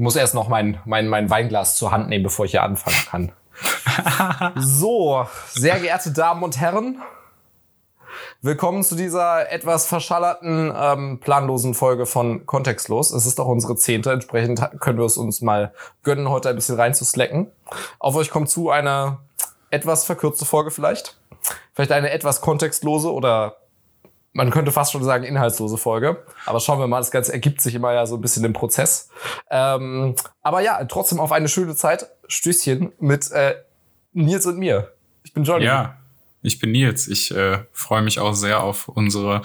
muss erst noch mein, mein, mein Weinglas zur Hand nehmen, bevor ich hier anfangen kann. so, sehr geehrte Damen und Herren, willkommen zu dieser etwas verschallerten, ähm, planlosen Folge von Kontextlos. Es ist auch unsere zehnte, entsprechend können wir es uns mal gönnen, heute ein bisschen reinzuslacken. Auf euch kommt zu eine etwas verkürzte Folge vielleicht. Vielleicht eine etwas kontextlose oder man könnte fast schon sagen, inhaltslose Folge. Aber schauen wir mal, das Ganze ergibt sich immer ja so ein bisschen im Prozess. Ähm, aber ja, trotzdem auf eine schöne Zeit. Stößchen mit äh, Nils und mir. Ich bin Johnny. Ja, ich bin Nils. Ich äh, freue mich auch sehr auf unsere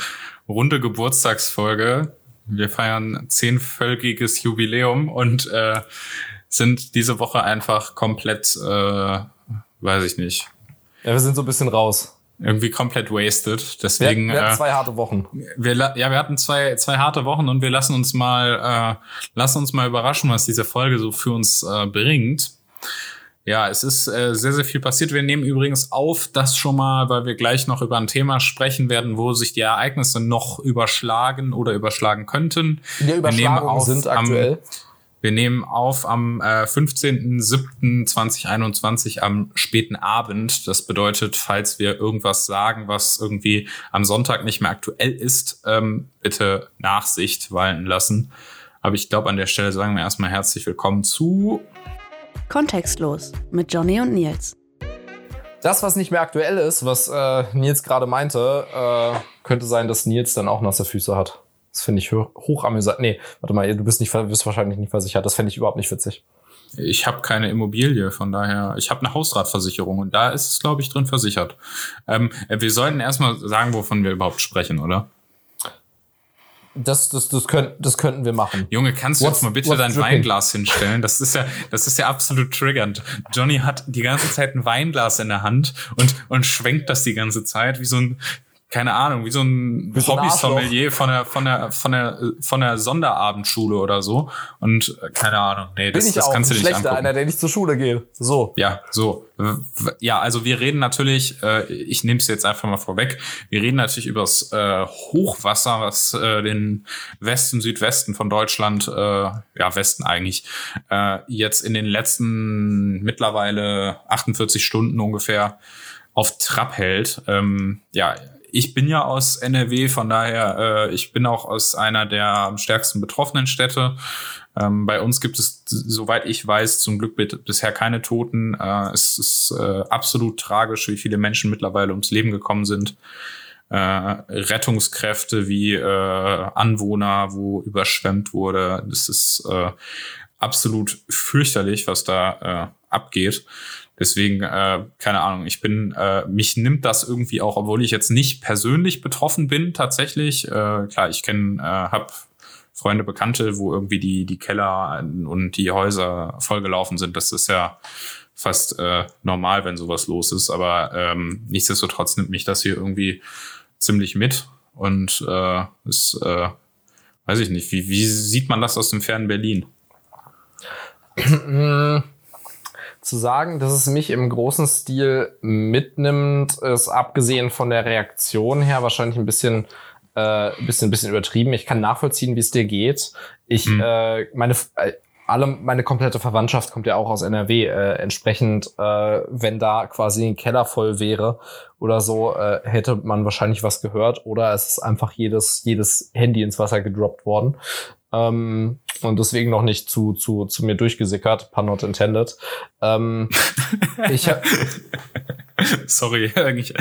runde Geburtstagsfolge. Wir feiern zehnvölkiges Jubiläum und äh, sind diese Woche einfach komplett, äh, weiß ich nicht. Ja, wir sind so ein bisschen raus irgendwie komplett wasted. Deswegen. Wir, wir hatten äh, zwei harte Wochen. Wir, ja, wir hatten zwei, zwei harte Wochen und wir lassen uns mal, äh, lassen uns mal überraschen, was diese Folge so für uns äh, bringt. Ja, es ist äh, sehr, sehr viel passiert. Wir nehmen übrigens auf das schon mal, weil wir gleich noch über ein Thema sprechen werden, wo sich die Ereignisse noch überschlagen oder überschlagen könnten. In der Überschlagung sind aktuell. Am, wir nehmen auf am äh, 15.07.2021 am späten Abend. Das bedeutet, falls wir irgendwas sagen, was irgendwie am Sonntag nicht mehr aktuell ist, ähm, bitte Nachsicht walten lassen. Aber ich glaube, an der Stelle sagen wir erstmal herzlich willkommen zu Kontextlos mit Johnny und Nils. Das, was nicht mehr aktuell ist, was äh, Nils gerade meinte, äh, könnte sein, dass Nils dann auch nasse Füße hat. Das finde ich hoch amüsant. Nee, warte mal, du bist, nicht, bist wahrscheinlich nicht versichert. Das fände ich überhaupt nicht witzig. Ich habe keine Immobilie, von daher, ich habe eine Hausratversicherung und da ist es, glaube ich, drin versichert. Ähm, wir sollten erstmal sagen, wovon wir überhaupt sprechen, oder? Das, das, das, könnt, das könnten wir machen. Junge, kannst du what's, jetzt mal bitte dein dripping? Weinglas hinstellen? Das ist ja, das ist ja absolut triggernd. Johnny hat die ganze Zeit ein Weinglas in der Hand und, und schwenkt das die ganze Zeit wie so ein, keine Ahnung, wie so ein Hobby-Sommelier von der, von der, von der, von der Sonderabendschule oder so. Und äh, keine Ahnung, nee, das, das kannst du nicht schlechter, angucken. einer, der nicht zur Schule geht. So. Ja, so. Ja, also wir reden natürlich, äh, ich nehme es jetzt einfach mal vorweg, wir reden natürlich über das äh, Hochwasser, was äh, den Westen, Südwesten von Deutschland, äh, ja, Westen eigentlich, äh, jetzt in den letzten mittlerweile 48 Stunden ungefähr auf Trab hält. Ähm, ja, ich bin ja aus NRW, von daher, äh, ich bin auch aus einer der am stärksten betroffenen Städte. Ähm, bei uns gibt es, soweit ich weiß, zum Glück bisher keine Toten. Äh, es ist äh, absolut tragisch, wie viele Menschen mittlerweile ums Leben gekommen sind. Äh, Rettungskräfte wie äh, Anwohner, wo überschwemmt wurde. Das ist äh, absolut fürchterlich, was da äh, abgeht. Deswegen, äh, keine Ahnung, ich bin, äh, mich nimmt das irgendwie auch, obwohl ich jetzt nicht persönlich betroffen bin, tatsächlich. Äh, klar, ich kenne, äh, habe Freunde, Bekannte, wo irgendwie die, die Keller und die Häuser vollgelaufen sind. Das ist ja fast äh, normal, wenn sowas los ist. Aber ähm, nichtsdestotrotz nimmt mich das hier irgendwie ziemlich mit. Und äh, ist, äh, weiß ich nicht, wie, wie sieht man das aus dem fernen Berlin? zu sagen, dass es mich im großen Stil mitnimmt, ist abgesehen von der Reaktion her wahrscheinlich ein bisschen äh, bisschen bisschen übertrieben. Ich kann nachvollziehen, wie es dir geht. Ich mhm. äh, meine äh, alle meine komplette Verwandtschaft kommt ja auch aus NRW. Äh, entsprechend, äh, wenn da quasi ein Keller voll wäre oder so, äh, hätte man wahrscheinlich was gehört. Oder es ist einfach jedes jedes Handy ins Wasser gedroppt worden ähm, und deswegen noch nicht zu, zu, zu mir durchgesickert, pun not intended. Ähm, ich hab, Sorry, eigentlich,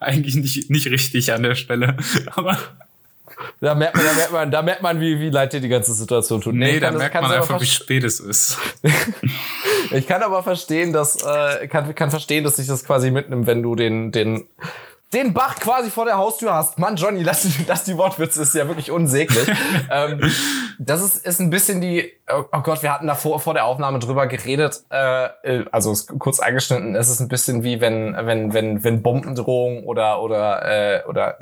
eigentlich nicht, nicht richtig an der Stelle, aber da merkt man, da merkt man, da merkt man, wie, wie leid dir die ganze Situation tut. Nee, nee da merkt man einfach, wie spät es ist. ich kann aber verstehen, dass, äh, kann, kann verstehen, dass sich das quasi mitnimmt, wenn du den, den den Bach quasi vor der Haustür hast. Mann, Johnny, lass, lass die Wortwitze, ist ja wirklich unsäglich. ähm, das ist, ist ein bisschen die, oh, oh Gott, wir hatten da vor, vor der Aufnahme drüber geredet, äh, äh also kurz eingeschnitten, es ist ein bisschen wie wenn, wenn, wenn, wenn Bombendrohung oder, oder, äh, oder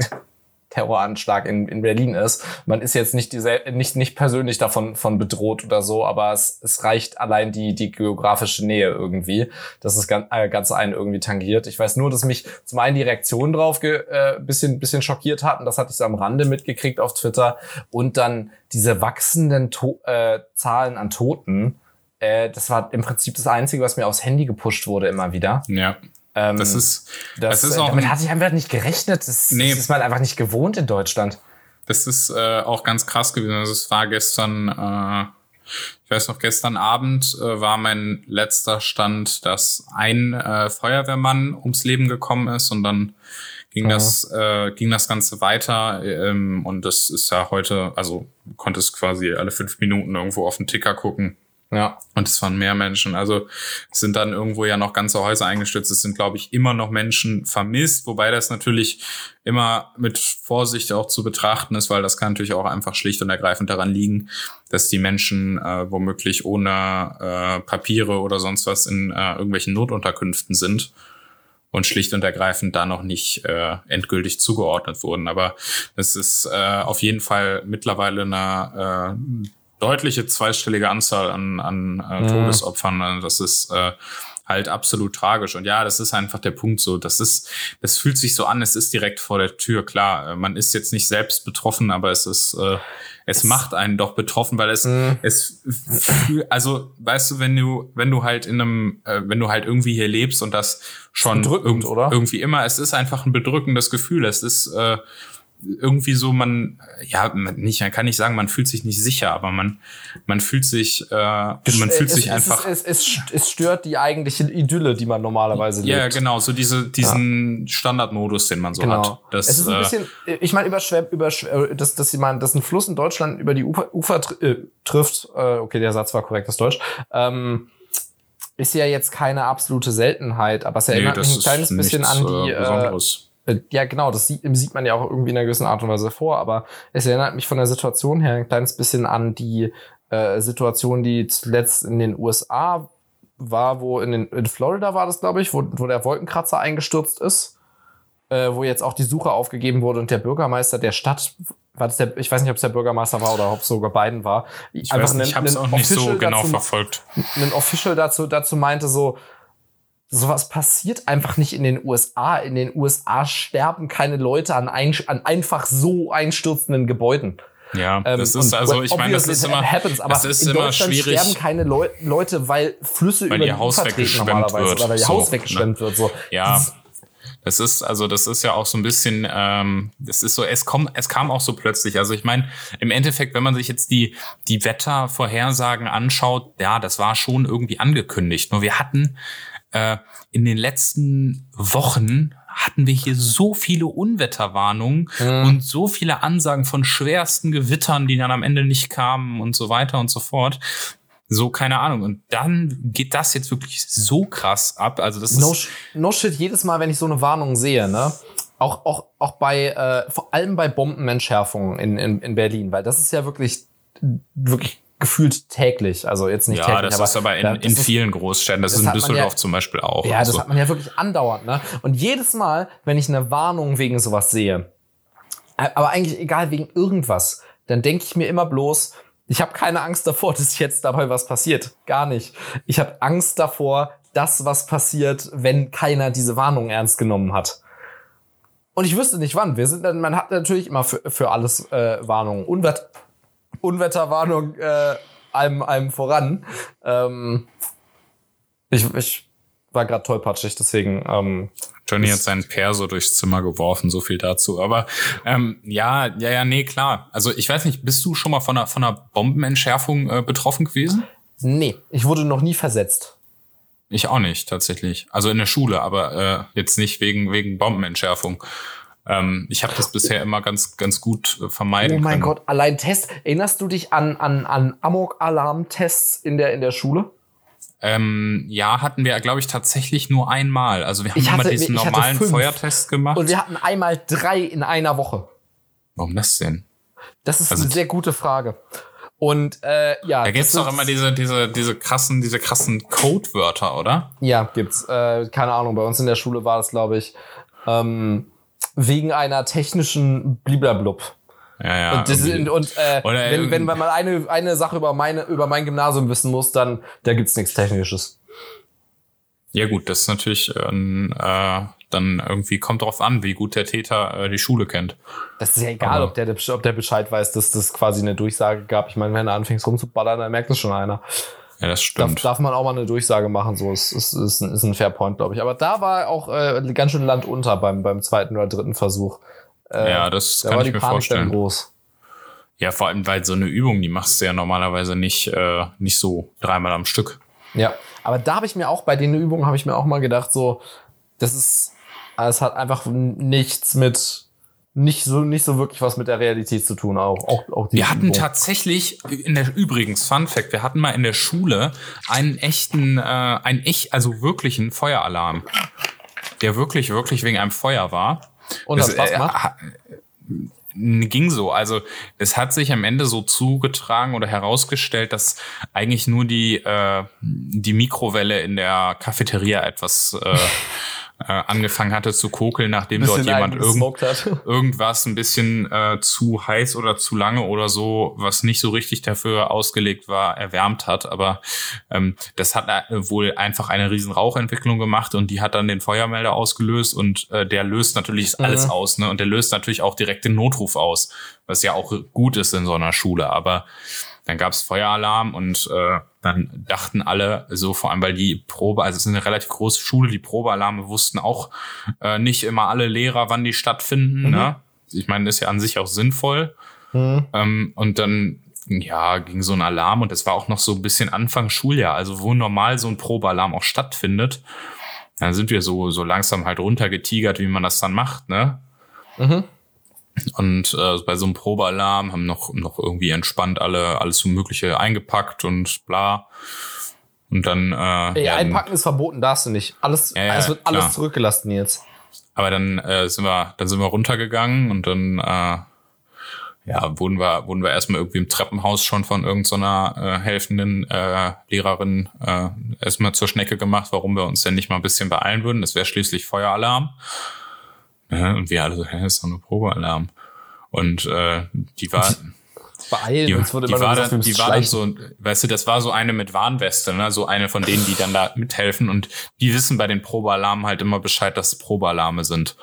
Terroranschlag in, in Berlin ist. Man ist jetzt nicht, diese, nicht, nicht persönlich davon von bedroht oder so, aber es, es reicht allein die, die geografische Nähe irgendwie, dass es ganz, äh, ganz einen irgendwie tangiert. Ich weiß nur, dass mich zum einen die Reaktionen drauf ge, äh, bisschen, bisschen schockiert hatten. Das hatte ich so am Rande mitgekriegt auf Twitter. Und dann diese wachsenden to äh, Zahlen an Toten. Äh, das war im Prinzip das Einzige, was mir aufs Handy gepusht wurde immer wieder. Ja. Ähm, Das ist, das, das ist äh, auch, damit hatte ich einfach nicht gerechnet. Das, Nee. das ist man einfach nicht gewohnt in Deutschland. das ist äh, auch ganz krass gewesen. Also es war gestern, äh, ich weiß noch, gestern Abend äh, war mein letzter Stand, dass ein äh, Feuerwehrmann ums Leben gekommen ist und dann ging Mhm. das äh, ging das Ganze weiter ähm, und das ist ja heute, also du konntest quasi alle fünf Minuten irgendwo auf den Ticker gucken. Ja. Und es waren mehr Menschen. Also es sind dann irgendwo ja noch ganze Häuser eingestürzt. Es sind, glaube ich, immer noch Menschen vermisst, wobei das natürlich immer mit Vorsicht auch zu betrachten ist, weil das kann natürlich auch einfach schlicht und ergreifend daran liegen, dass die Menschen äh, womöglich ohne äh, Papiere oder sonst was in äh, irgendwelchen Notunterkünften sind und schlicht und ergreifend da noch nicht äh, endgültig zugeordnet wurden. Aber es ist äh, auf jeden Fall mittlerweile eine äh, deutliche zweistellige Anzahl an, an äh, Todesopfern. Also Das ist äh, halt absolut tragisch. Und ja, das ist einfach der Punkt so. Das ist, das fühlt sich so an, es ist direkt vor der Tür. Klar, äh, man ist jetzt nicht selbst betroffen, aber es ist, äh, es macht einen doch betroffen, weil es, es, fühl- also, weißt du, wenn du, wenn du halt in einem, äh, wenn du halt irgendwie hier lebst und das schon irgend- oder? irgendwie immer, es ist einfach ein bedrückendes Gefühl. Es ist, äh, irgendwie so, man, ja, man nicht, man kann nicht sagen, man fühlt sich nicht sicher, aber man, man fühlt sich, äh, man fühlt es, sich es, einfach. Es, es, es, stört die eigentliche Idylle, die man normalerweise ja, lebt. genau, so diese, diesen Standardmodus, den man so Genau. hat. Das, es ist ein äh, bisschen, ich meine, überschwemmt, überschwemmt, dass, dass jemand, dass ein Fluss in Deutschland über die Ufer, Ufer äh, trifft, äh, okay, der Satz war korrektes Deutsch, ähm, ist ja jetzt keine absolute Seltenheit, aber es nee, erinnert mich das ein kleines bisschen an die, äh, äh. Äh, Ja, genau, das sieht, sieht man ja auch irgendwie in einer gewissen Art und Weise vor, aber es erinnert mich von der Situation her ein kleines bisschen an die äh, Situation, die zuletzt in den USA war, wo in, den, in Florida war das, glaube ich, wo, wo der Wolkenkratzer eingestürzt ist, äh, wo jetzt auch die Suche aufgegeben wurde und der Bürgermeister der Stadt, war das der, ich weiß nicht, ob es der Bürgermeister war oder ob es sogar Biden war, ich weiß nicht, ich habe es auch nicht so genau verfolgt. ein Official dazu, dazu meinte so, sowas passiert einfach nicht in den USA. In den USA sterben keine Leute an, ein, an einfach so einstürzenden Gebäuden. Ja, Ähm, das ist also, ich meine, das ist immer, happens, aber das ist in immer Deutschland schwierig. sterben keine Leu Leute, weil Flüsse Weil über ihr die Haus weggeschwemmt wird. oder weil ihr So, Haus weggeschwemmt wird. So. Ja. Das- Das ist, also das ist ja auch so ein bisschen, ähm, das ist so, es kommt, es kam auch so plötzlich. Also ich meine, im Endeffekt, wenn man sich jetzt die, die Wettervorhersagen anschaut, ja, das war schon irgendwie angekündigt. Nur wir hatten äh, in den letzten Wochen hatten wir hier so viele Unwetterwarnungen und so viele Ansagen von schwersten Gewittern, die dann am Ende nicht kamen und so weiter und so fort. So, keine Ahnung. Und dann geht das jetzt wirklich so krass ab. Also das No, ist, no shit, jedes Mal, wenn ich so eine Warnung sehe, ne? Auch, auch, auch bei, äh, vor allem bei Bombenentschärfungen in, in, in Berlin, weil das ist ja wirklich, wirklich gefühlt täglich. Also jetzt nicht Ja, täglich, das ist aber in, in vielen Großstädten. Das, das ist in Düsseldorf ja- zum Beispiel auch. Ja, das Also, hat man ja wirklich andauernd, ne? Und jedes Mal, wenn ich eine Warnung wegen sowas sehe, aber eigentlich egal wegen irgendwas, dann denke ich mir immer bloß, ich habe keine Angst davor, dass jetzt dabei was passiert. Gar nicht. Ich habe Angst davor, dass was passiert, wenn keiner diese Warnung ernst genommen hat. Und ich wüsste nicht wann. Wir sind dann, man hat natürlich immer für, für alles äh, Warnungen. Unwett Unwetterwarnung äh, allem, allem voran. Ähm, ich, ich war gerade tollpatschig, deswegen. Ähm, Johnny hat seinen Perso durchs Zimmer geworfen, so viel dazu. Aber ähm, ja, ja, ja, nee, klar. Also ich weiß nicht, bist du schon mal von einer, von einer Bombenentschärfung äh, betroffen gewesen? nee, ich wurde noch nie versetzt. Ich auch nicht, tatsächlich. Also in der Schule, aber äh, jetzt nicht wegen, wegen Bombenentschärfung. Ähm, ich habe das bisher immer ganz, ganz gut äh, vermeiden Oh mein können. Gott, allein Test. Erinnerst du dich an, an, an Amok-Alarm-Tests in der, in der Schule? Ähm, ja, hatten wir, glaube ich, tatsächlich nur einmal. Also wir haben Ich immer hatte- diesen hatte normalen. Feuertest gemacht. Und wir hatten einmal drei in einer Woche. Warum das denn? Das ist Also- eine sehr gute Frage. Und äh, ja, Da gibt's doch immer diese, diese, diese krassen, diese krassen Codewörter, oder? Ja, gibt's. Äh, keine Ahnung, bei uns in der Schule war das, glaube ich, ähm, wegen einer technischen Bliblablub. Ja, ja. Und, das ist, und äh, Oder wenn, wenn man eine, eine Sache über meine über mein Gymnasium wissen muss, dann da gibt's nichts Technisches. Ja gut, das ist natürlich äh, äh, dann irgendwie kommt drauf an, wie gut der Täter äh, die Schule kennt. Das ist ja egal, Aber- ob der, ob der Bescheid weiß, dass das quasi eine Durchsage gab. Ich meine, wenn er anfängt rumzuballern, dann merkt das schon einer. Ja, das Darf, stimmt. darf man auch mal eine Durchsage machen, so ist, ist, ist, ein, ist ein fair point, glaube ich. Aber da war auch äh, ganz schön Land unter beim, beim zweiten oder dritten Versuch. Äh, ja, das da kann war ich die mir Panik vorstellen. groß. Ja, vor allem, weil so eine Übung, die machst du ja normalerweise nicht, äh, nicht so dreimal am Stück. Ja, aber da habe ich mir auch bei den Übungen habe ich mir auch mal gedacht, so das ist, es hat einfach nichts mit nicht so nicht so wirklich was mit der Realität zu tun, auch auch, auch die Wir hatten Übung. tatsächlich, in der übrigens, Fun Fact, wir hatten mal in der Schule einen echten, äh, einen echt, also wirklichen Feueralarm, der wirklich, wirklich wegen einem Feuer war. und Das, hat Spaß äh, ging so. Also es hat sich am Ende so zugetragen oder herausgestellt, dass eigentlich nur die, äh, die Mikrowelle in der Cafeteria etwas äh, äh, angefangen hatte zu kokeln, nachdem dort jemand irgend, irgendwas ein bisschen äh, zu heiß oder zu lange oder so, was nicht so richtig dafür ausgelegt war, erwärmt hat. Aber ähm, das hat äh, wohl einfach eine riesen Rauchentwicklung gemacht und die hat dann den Feuermelder ausgelöst und äh, der löst natürlich alles Mhm. aus, ne? Und der löst natürlich auch direkt den Notruf aus, was ja auch gut ist in so einer Schule. Aber dann gab's Feueralarm und äh, dann dachten alle so, vor allem weil die Probe, also es ist eine relativ große Schule, die Probealarme wussten auch äh, nicht immer alle Lehrer, wann die stattfinden. Ne? Ich meine, ist ja an sich auch sinnvoll. Mhm. Ähm, und dann ja, ging so ein Alarm und es war auch noch so ein bisschen Anfang Schuljahr, also wo normal so ein Probealarm auch stattfindet. Dann sind wir so, so langsam halt runtergetigert, wie man das dann macht, ne? Mhm. Und äh, bei so einem Probealarm haben noch, noch irgendwie entspannt alle alles so Mögliche eingepackt und bla. Und dann, äh, Ey, einpacken ist verboten, darfst du nicht. Alles, Ja, ja, es wird alles klar. zurückgelassen jetzt. aber dann äh, sind wir, dann sind wir runtergegangen und dann äh, ja, wurden wir, wurden wir erstmal irgendwie im Treppenhaus schon von irgendeiner äh, helfenden äh, Lehrerin äh, erstmal zur Schnecke gemacht, warum wir uns denn nicht mal ein bisschen beeilen würden. Das wäre schließlich Feueralarm. Ja, und wir alle so, hä, ist doch nur Probealarm. Und äh, die war, Beeilen, die, uns wurde die war gesagt, dann, die war dann so, weißt du, das war so eine mit Warnweste, ne? so eine von denen, die dann da mithelfen und die wissen bei den Probealarmen halt immer Bescheid, dass es Probealarme sind.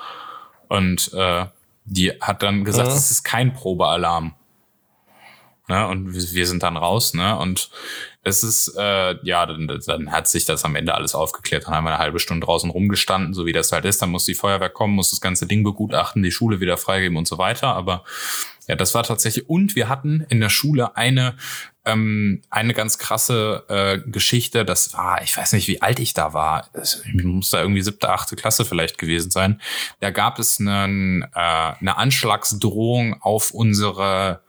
Und äh, die hat dann gesagt, Mhm. es ist kein Probealarm. Ne? Und wir wir sind dann raus, ne? Und es ist, äh, ja, dann, dann hat sich das am Ende alles aufgeklärt. Dann haben wir eine halbe Stunde draußen rumgestanden, so wie das halt ist. Dann muss die Feuerwehr kommen, muss das ganze Ding begutachten, die Schule wieder freigeben und so weiter. Aber ja, das war tatsächlich. Und wir hatten in der Schule eine ähm, eine ganz krasse äh, Geschichte. Das war, ich weiß nicht, wie alt ich da war. Es muss da irgendwie siebte, achte Klasse vielleicht gewesen sein. Da gab es einen, äh, eine Anschlagsdrohung auf unsere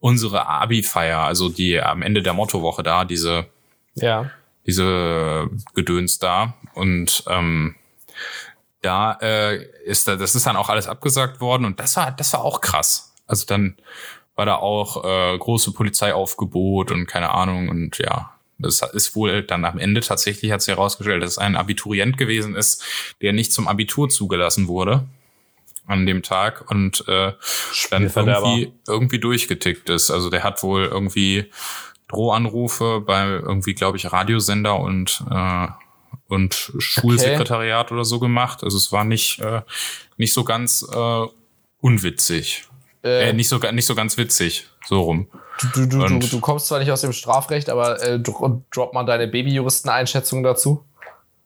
unsere Abi-Feier, also die am Ende der Mottowoche da, diese Ja. diese Gedöns da und ähm, da äh, ist da, das ist dann auch alles abgesagt worden und das war das war auch krass. Also dann war da auch äh, große Polizeiaufgebot und keine Ahnung und ja, das ist wohl dann am Ende tatsächlich hat sich herausgestellt, dass es ein Abiturient gewesen ist, der nicht zum Abitur zugelassen wurde an dem Tag und äh, dann irgendwie, irgendwie durchgetickt ist. Also der hat wohl irgendwie Drohanrufe bei irgendwie, glaube ich, Radiosender und äh, und Schulsekretariat oder so gemacht. Also es war nicht äh, nicht so ganz äh, unwitzig. Äh, Äh, nicht so nicht so ganz witzig. So rum. du, du, du, du kommst zwar nicht aus dem Strafrecht, aber äh, dro drop mal deine Babyjuristen-Einschätzung dazu.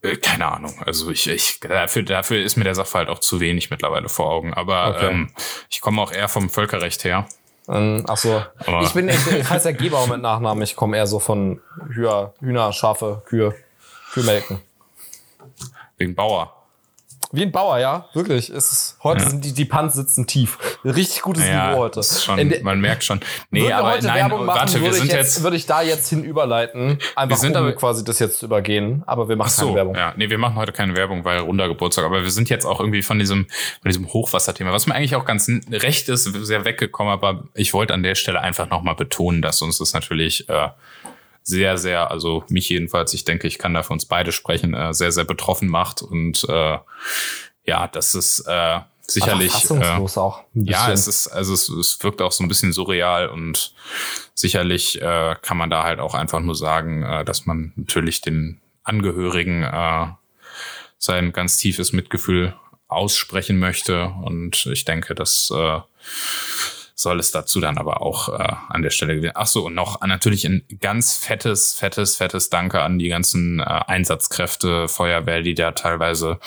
Äh, keine Ahnung. Also ich, ich dafür, dafür ist mir der Sachverhalt auch zu wenig mittlerweile vor Augen. Aber Okay. ähm, ich komme auch eher vom Völkerrecht her. Ähm, ach so. Aber- ich bin, ich, ich heiße ja Gebauer mit Nachnamen. Ich komme eher so von Hühner, Hühner, Schafe, Kühe, Kühlmelken. Wegen Bauer. Wie ein Bauer, ja, wirklich. Es ist, heute Ja. sind die, die Pants sitzen tief. Richtig gutes Ja, Niveau heute. das ist schon, der- man merkt schon. Nee, wir aber heute nein, Werbung machen, warte, wir würde, sind ich jetzt, jetzt. würde ich da jetzt hin überleiten. Einfach sind um aber- quasi das jetzt zu übergehen. Aber wir machen Ach so, keine Werbung. ja, nee, wir machen heute keine Werbung, weil runder Geburtstag, aber wir sind jetzt auch irgendwie von diesem, von diesem Hochwasserthema, was mir eigentlich auch ganz recht ist, sehr weggekommen, aber ich wollte an der Stelle einfach nochmal betonen, dass uns das natürlich äh, sehr, sehr, also mich jedenfalls, ich denke, ich kann da für uns beide sprechen, äh, sehr, sehr betroffen macht und äh, ja, dass es, äh, sicherlich. Fassungslos äh, auch. Ja, es ist, also es, es wirkt auch so ein bisschen surreal und sicherlich äh, kann man da halt auch einfach nur sagen, äh, dass man natürlich den Angehörigen äh, sein ganz tiefes Mitgefühl aussprechen möchte. Und ich denke, das äh, soll es dazu dann aber auch äh, an der Stelle gewesen. Ach so, und noch natürlich ein ganz fettes, fettes, fettes Danke an die ganzen äh, Einsatzkräfte, Feuerwehr, die da teilweise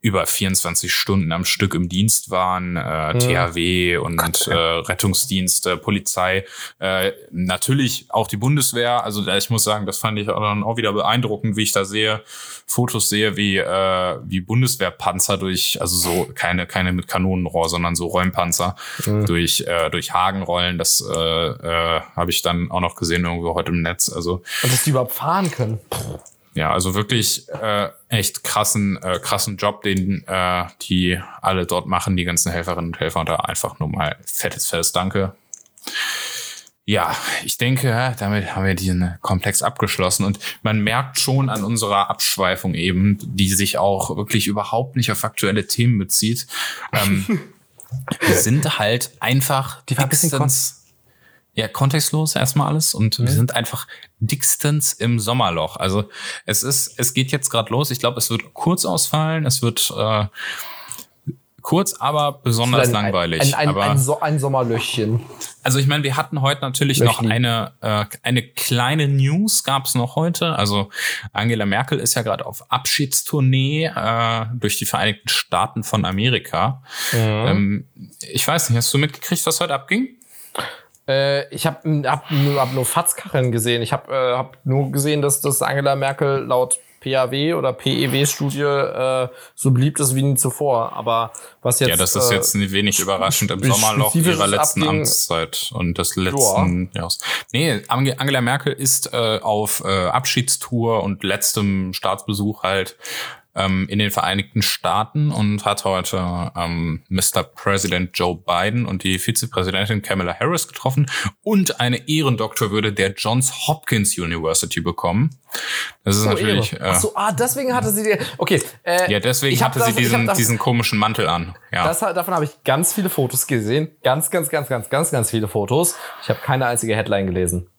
über 24 Stunden am Stück im Dienst waren, äh, THW und äh, Rettungsdienste, Polizei, äh, natürlich auch die Bundeswehr. Also da- ich muss sagen, das fand ich auch dann auch wieder beeindruckend, wie ich da sehe, Fotos sehe, wie äh, wie Bundeswehrpanzer durch, also so keine keine mit Kanonenrohr, sondern so Räumpanzer durch äh, durch Hagen rollen. Das äh, äh, habe ich dann auch noch gesehen irgendwo heute im Netz. Also Und dass die überhaupt fahren können. Ja, also wirklich äh, echt krassen, äh, krassen Job, den äh, die alle dort machen, die ganzen Helferinnen und Helfer. Und da einfach nur mal fettes, fettes Danke. Ja, ich denke, damit haben wir diesen Komplex abgeschlossen und man merkt schon an unserer Abschweifung eben, die sich auch wirklich überhaupt nicht auf aktuelle Themen bezieht. Ähm, wir sind halt einfach Die dickstens, ja, kontextlos erstmal alles und wir sind einfach dickstens im Sommerloch. Also es ist, es geht jetzt gerade los. Ich glaube, es wird kurz ausfallen. Es wird äh, kurz, aber besonders Ein- langweilig. Ein, ein, aber ein, so ein Sommerlöchchen. also ich meine, wir hatten heute natürlich noch Löchli. eine äh, eine kleine News gab es noch heute. Also Angela Merkel ist ja gerade auf Abschiedstournee äh, durch die Vereinigten Staaten von Amerika. Ähm, ich weiß nicht, hast du mitgekriegt, was heute abging? Äh, ich habe hab nur, hab nur Fatzkacheln gesehen. Ich habe äh, hab nur gesehen, dass, dass Angela Merkel laut PAW oder PEW-Studie äh, so beliebt ist wie nie zuvor. Aber was jetzt. ja, das ist äh, jetzt ein wenig überraschend im Sommerloch ihrer letzten abging- Amtszeit und des letzten Jahres. Nee, Ange- Angela Merkel ist äh, auf äh, Abschiedstour und letztem Staatsbesuch halt ähm, in den Vereinigten Staaten und hat heute ähm, Mr. President Joe Biden und die Vizepräsidentin Kamala Harris getroffen und eine Ehrendoktorwürde der Johns Hopkins University bekommen. Das ist so natürlich Ehre. äh, Ach so, ah, deswegen hatte sie die. Okay. Äh, ja, deswegen hatte sie ich hab diesen, davon- diesen komischen Mantel an. Ja. Das, davon habe ich ganz viele Fotos gesehen. Ganz, ganz, ganz, ganz, ganz, ganz viele Fotos. Ich habe keine einzige Headline gelesen.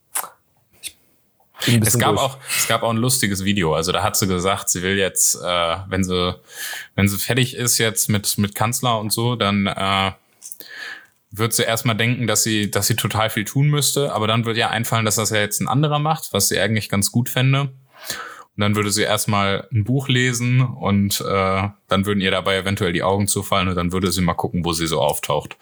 Es gab durch. auch, es gab auch ein lustiges Video. Also da hat sie gesagt, sie will jetzt, äh, wenn sie, wenn sie fertig ist jetzt mit mit Kanzler und so, dann äh, wird sie erstmal denken, dass sie, dass sie total viel tun müsste. Aber dann wird ihr einfallen, dass das ja jetzt ein anderer macht, was sie eigentlich ganz gut fände. Und dann würde sie erstmal ein Buch lesen und äh, dann würden ihr dabei eventuell die Augen zufallen und dann würde sie mal gucken, wo sie so auftaucht.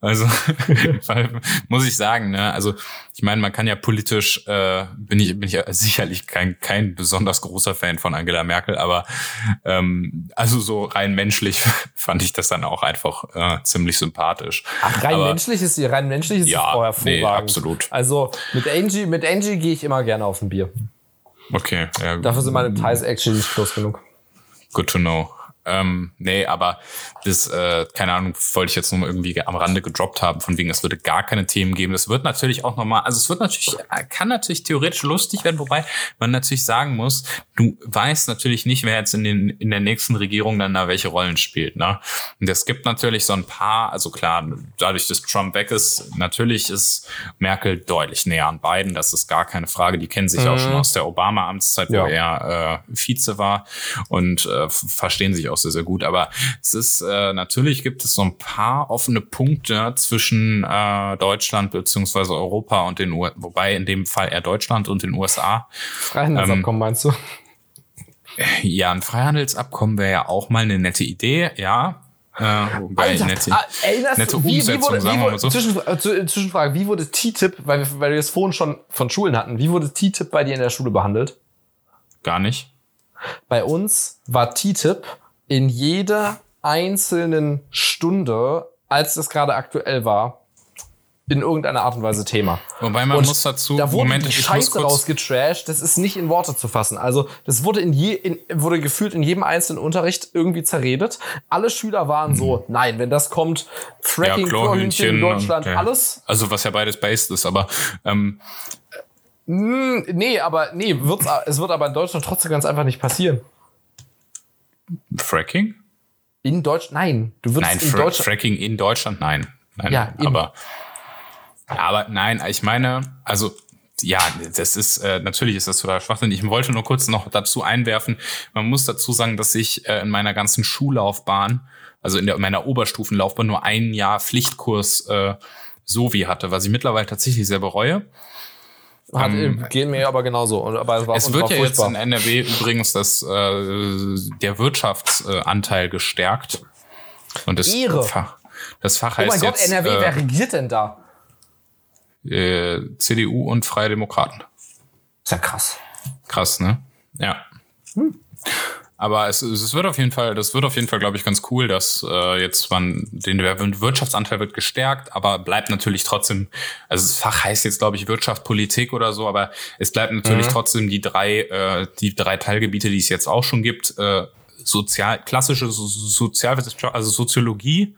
Also weil, muss ich sagen, ne, also ich meine, man kann ja politisch äh, bin ich bin ich ja sicherlich kein kein besonders großer Fan von Angela Merkel, aber ähm, also so rein menschlich fand ich das dann auch einfach äh, ziemlich sympathisch. Ach, rein aber, menschlich ist sie, rein menschlich ist Ja, sie hervorragend. nee, absolut. Also mit Angie, mit Angie gehe ich immer gerne auf ein Bier. Okay, ja, Dafür sind meine Ties actually nicht close genug. Good to know. Ähm, nee, aber das, äh, keine Ahnung, wollte ich jetzt nur mal irgendwie am Rande gedroppt haben, von wegen, es würde gar keine Themen geben. Das wird natürlich auch nochmal, also es wird natürlich, äh, kann natürlich theoretisch lustig werden, wobei man natürlich sagen muss, du weißt natürlich nicht, wer jetzt in, den, in der nächsten Regierung dann da welche Rollen spielt. Ne? Und es gibt natürlich so ein paar, also klar, dadurch, dass Trump weg ist, natürlich ist Merkel deutlich näher an Biden, das ist gar keine Frage. Die kennen sich auch schon aus der Obama-Amtszeit, wo Ja. er äh, Vize war und äh, verstehen sich auch sehr, sehr gut. Aber es ist, äh, natürlich gibt es so ein paar offene Punkte zwischen äh, Deutschland beziehungsweise Europa und den USA, wobei in dem Fall eher Deutschland und den USA. Freihandelsabkommen meinst du? Ja, ein Freihandelsabkommen wäre ja auch mal eine nette Idee, ja. Äh, Alter, nette, ah, nette wie Umsetzung, wurde, sagen wir mal so. Zwischen, äh, Zwischenfrage, wie wurde TTIP, weil wir, weil wir es vorhin schon von Schulen hatten, wie wurde TTIP bei dir in der Schule behandelt? Gar nicht. Bei uns war TTIP in jeder einzelnen Stunde, als es gerade aktuell war, in irgendeiner Art und Weise Thema. Wobei man Und muss dazu, da wurde Moment, die Scheiße rausgetrashed, das ist nicht in Worte zu fassen. Also das wurde in je, in, wurde gefühlt in jedem einzelnen Unterricht irgendwie zerredet. Alle Schüler waren so, nein, wenn das kommt, Fracking, ja, Chlorhühnchen in Deutschland, und, ja. alles. Also was ja beides based ist, aber ähm, Hm, nee, aber nee, wird's, es wird aber in Deutschland trotzdem ganz einfach nicht passieren. Fracking? In Deutschland? Nein, du würdest Nein, in Fra Deutschland. Fracking in Deutschland, nein. nein Ja, eben. aber, aber nein, ich meine, also ja, das ist äh, natürlich ist das total schwachsinnig. Ich wollte nur kurz noch dazu einwerfen. Man muss dazu sagen, dass ich äh, in meiner ganzen Schullaufbahn, also in, der, in meiner Oberstufenlaufbahn, nur ein Jahr Pflichtkurs äh, Sovi hatte, was ich mittlerweile tatsächlich sehr bereue. Hat, Ähm, geht mir aber genauso. Aber es wird ja jetzt furchtbar. in NRW übrigens das, äh, der Wirtschaftsanteil gestärkt. Und das Ehre. Fach, das Fach Oh heißt mein Gott, jetzt NRW, wer äh, regiert denn da? äh, CDU und Freie Demokraten. Ist ja krass. Krass, ne? Ja. Aber es, es wird auf jeden Fall, das wird auf jeden Fall, glaube ich, ganz cool, dass äh, jetzt man den Wirtschaftsanteil wird gestärkt, aber bleibt natürlich trotzdem, also das Fach heißt jetzt, glaube ich, Wirtschaft, Politik oder so, aber es bleibt natürlich trotzdem die drei, äh, die drei Teilgebiete, die es jetzt auch schon gibt, äh, sozial, klassische so Sozialwissenschaft, also Soziologie,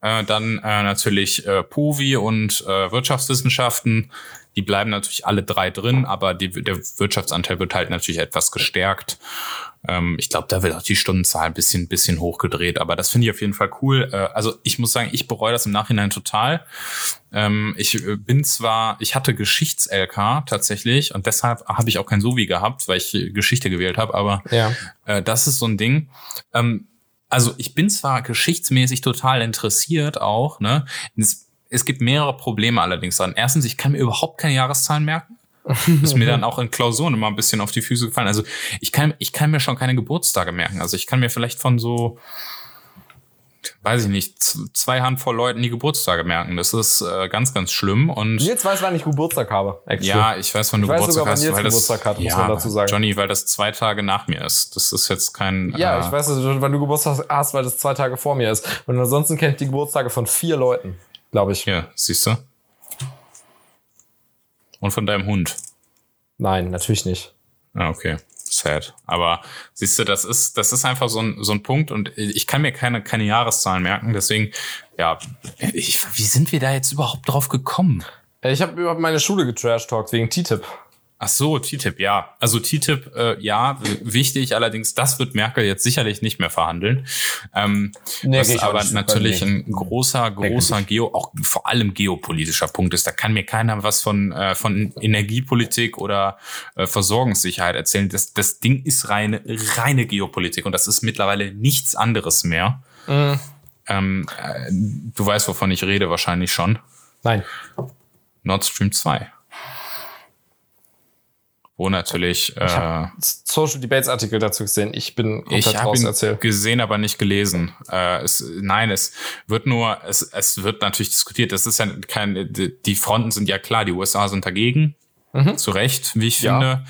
äh, dann äh, natürlich äh, POVI und äh, Wirtschaftswissenschaften. Die bleiben natürlich alle drei drin, aber die, der Wirtschaftsanteil wird halt natürlich etwas gestärkt. Ähm, ich glaube, da wird auch die Stundenzahl ein bisschen, bisschen hochgedreht, aber das finde ich auf jeden Fall cool. Äh, also ich muss sagen, ich bereue das im Nachhinein total. Ähm, ich äh, bin zwar, ich hatte Geschichts-LK tatsächlich und deshalb habe ich auch kein Sovi gehabt, weil ich äh, Geschichte gewählt habe, aber Ja. äh, das ist so ein Ding. Ähm, also ich bin zwar geschichtsmäßig total interessiert auch, ne? Es gibt mehrere Probleme allerdings dran. Erstens, ich kann mir überhaupt keine Jahreszahlen merken. ist mir dann auch in Klausuren immer ein bisschen auf die Füße gefallen. Also ich kann, ich kann mir schon keine Geburtstage merken. Also ich kann mir vielleicht von so, weiß ich nicht, zwei Handvoll Leuten die Geburtstage merken. Das ist äh, ganz, ganz schlimm. Und Nils weiß, wann ich Geburtstag habe. Actually. ja, ich weiß, wann du Ich weiß Geburtstag sogar, hast, weil das, Geburtstag hat, muss ja, man dazu sagen. Johnny, weil das zwei Tage nach mir ist. Das ist jetzt kein. Ja, äh, ich weiß, wann du Geburtstag hast, weil das zwei Tage vor mir ist. Und ansonsten kennt die Geburtstage von vier Leuten, glaube ich. Ja, siehst du? Und von deinem Hund. Nein, natürlich nicht. Ah, okay. Sad. Aber siehst du, das ist, das ist einfach so ein, so ein Punkt und ich kann mir keine, keine Jahreszahlen merken. Deswegen, ja, ich, wie sind wir da jetzt überhaupt drauf gekommen? Äh, Ich habe über meine Schule getrash-talkt wegen TTIP. Ach so, TTIP, ja. Also TTIP, äh, ja, wichtig. Allerdings, das wird Merkel jetzt sicherlich nicht mehr verhandeln. Ähm, Nee, was aber natürlich ein großer, großer Geo, auch vor allem geopolitischer Punkt ist. Da kann mir keiner was von von äh, von Energiepolitik oder äh, Versorgungssicherheit erzählen. Das das Ding ist reine reine Geopolitik und das ist mittlerweile nichts anderes mehr. Mhm. Ähm, äh, du weißt, wovon ich rede, wahrscheinlich schon. Nein. Nord Stream 2. Wo natürlich äh, Social Debates Artikel dazu gesehen. Ich bin Ich komplett raus ihn erzählt. gesehen, aber nicht gelesen. Äh, es, nein, es wird nur, es, es wird natürlich diskutiert. Das ist ja kein, die Fronten sind ja klar. Die USA sind dagegen, zu Recht, wie ich Ja. finde.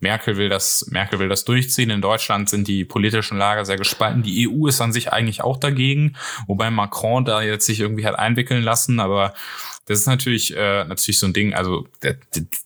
Merkel will das, Merkel will das durchziehen. In Deutschland sind die politischen Lager sehr gespalten. Die EU ist an sich eigentlich auch dagegen, wobei Macron da jetzt sich irgendwie hat einwickeln lassen. Aber das ist natürlich, äh, natürlich so ein Ding. Also der,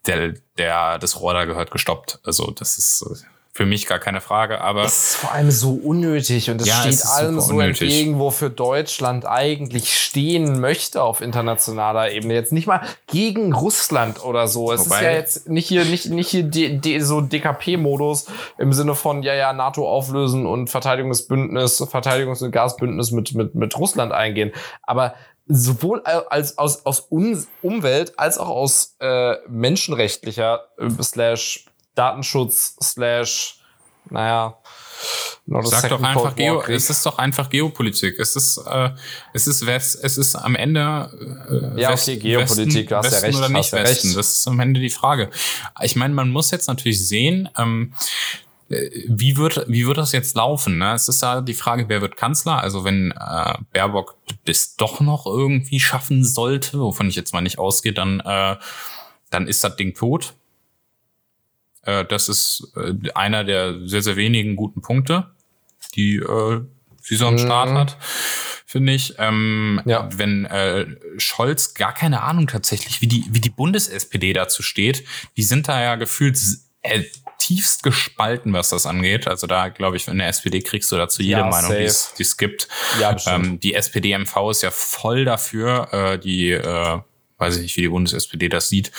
der, der, das Rohr da gehört gestoppt. Also das ist für mich gar keine Frage. Aber Das ist vor allem so unnötig und es Ja, es steht ist allem so unnötig. entgegen, wofür Deutschland eigentlich stehen möchte auf internationaler Ebene. Jetzt nicht mal gegen Russland oder so. Es Wobei- ist ja jetzt nicht hier, nicht, nicht hier die, die, so DKP-Modus im Sinne von, ja, ja, NATO auflösen und Verteidigungsbündnis, Verteidigungs- und Gasbündnis mit, mit, mit Russland eingehen. Aber sowohl als aus, aus Un Umwelt als auch aus äh, menschenrechtlicher äh, slash Datenschutz slash naja Sag doch einfach Cold Geo, es ist doch einfach Geopolitik. Es ist, äh, es ist West, es ist am Ende äh, Ja, okay, Geopolitik, Westen, du hast ja Westen recht, oder nicht ja Westen. recht. Das ist am Ende die Frage. Ich meine, man muss jetzt natürlich sehen, ähm, äh, wie wird, wie wird das jetzt laufen? Ne? Es ist ja die Frage, wer wird Kanzler? Also wenn äh, Baerbock das doch noch irgendwie schaffen sollte, wovon ich jetzt mal nicht ausgehe, dann, äh, dann ist das Ding tot. Äh, das ist äh, einer der sehr, sehr wenigen guten Punkte, die äh, sie so am Start Mhm. hat, finde ich. Ähm, Ja. Wenn äh, Scholz gar keine Ahnung tatsächlich, wie die, wie die Bundes-SPD dazu steht, die sind da ja gefühlt äh, tiefst gespalten, was das angeht. Also da, glaube ich, in der SPD kriegst du dazu jede Ja, Meinung, die es safe. die es gibt. Ja, bestimmt. Ähm, die SPD-MV ist ja voll dafür, äh, die äh, weiß ich nicht, wie die Bundes-SPD das sieht.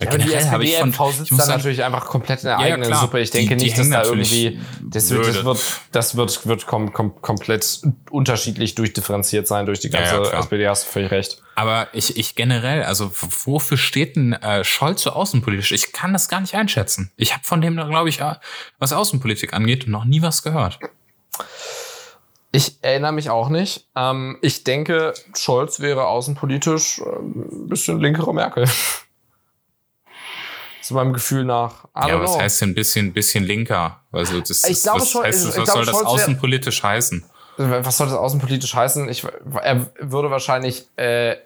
Ja, aber die habe ich von, SPD-MV sitzt ich sagen, natürlich einfach komplett in der Ja, ja, eigenen klar. Suppe. Ich Die- denke die nicht, dass da irgendwie, das wird, das wird, das wird, wird kom kom komplett unterschiedlich durchdifferenziert sein durch die Ja, ganze ja, klar. SPD, hast du völlig recht. Aber ich, ich generell, also wofür steht denn äh, Scholz so außenpolitisch? Ich kann das gar nicht einschätzen. Ich habe von dem, glaube ich, äh, was Außenpolitik angeht, noch nie was gehört. Ich erinnere mich auch nicht. Ähm, ich denke, Scholz wäre außenpolitisch ähm, ein bisschen linkere Merkel. Zu meinem Gefühl nach. Ja, don't was know. heißt denn ein bisschen, bisschen linker? Also das Ich ist, glaube was, schon- heißt, was glaube, soll das Scholz wär- außenpolitisch heißen? Was soll das außenpolitisch heißen? Ich, er würde wahrscheinlich. Äh,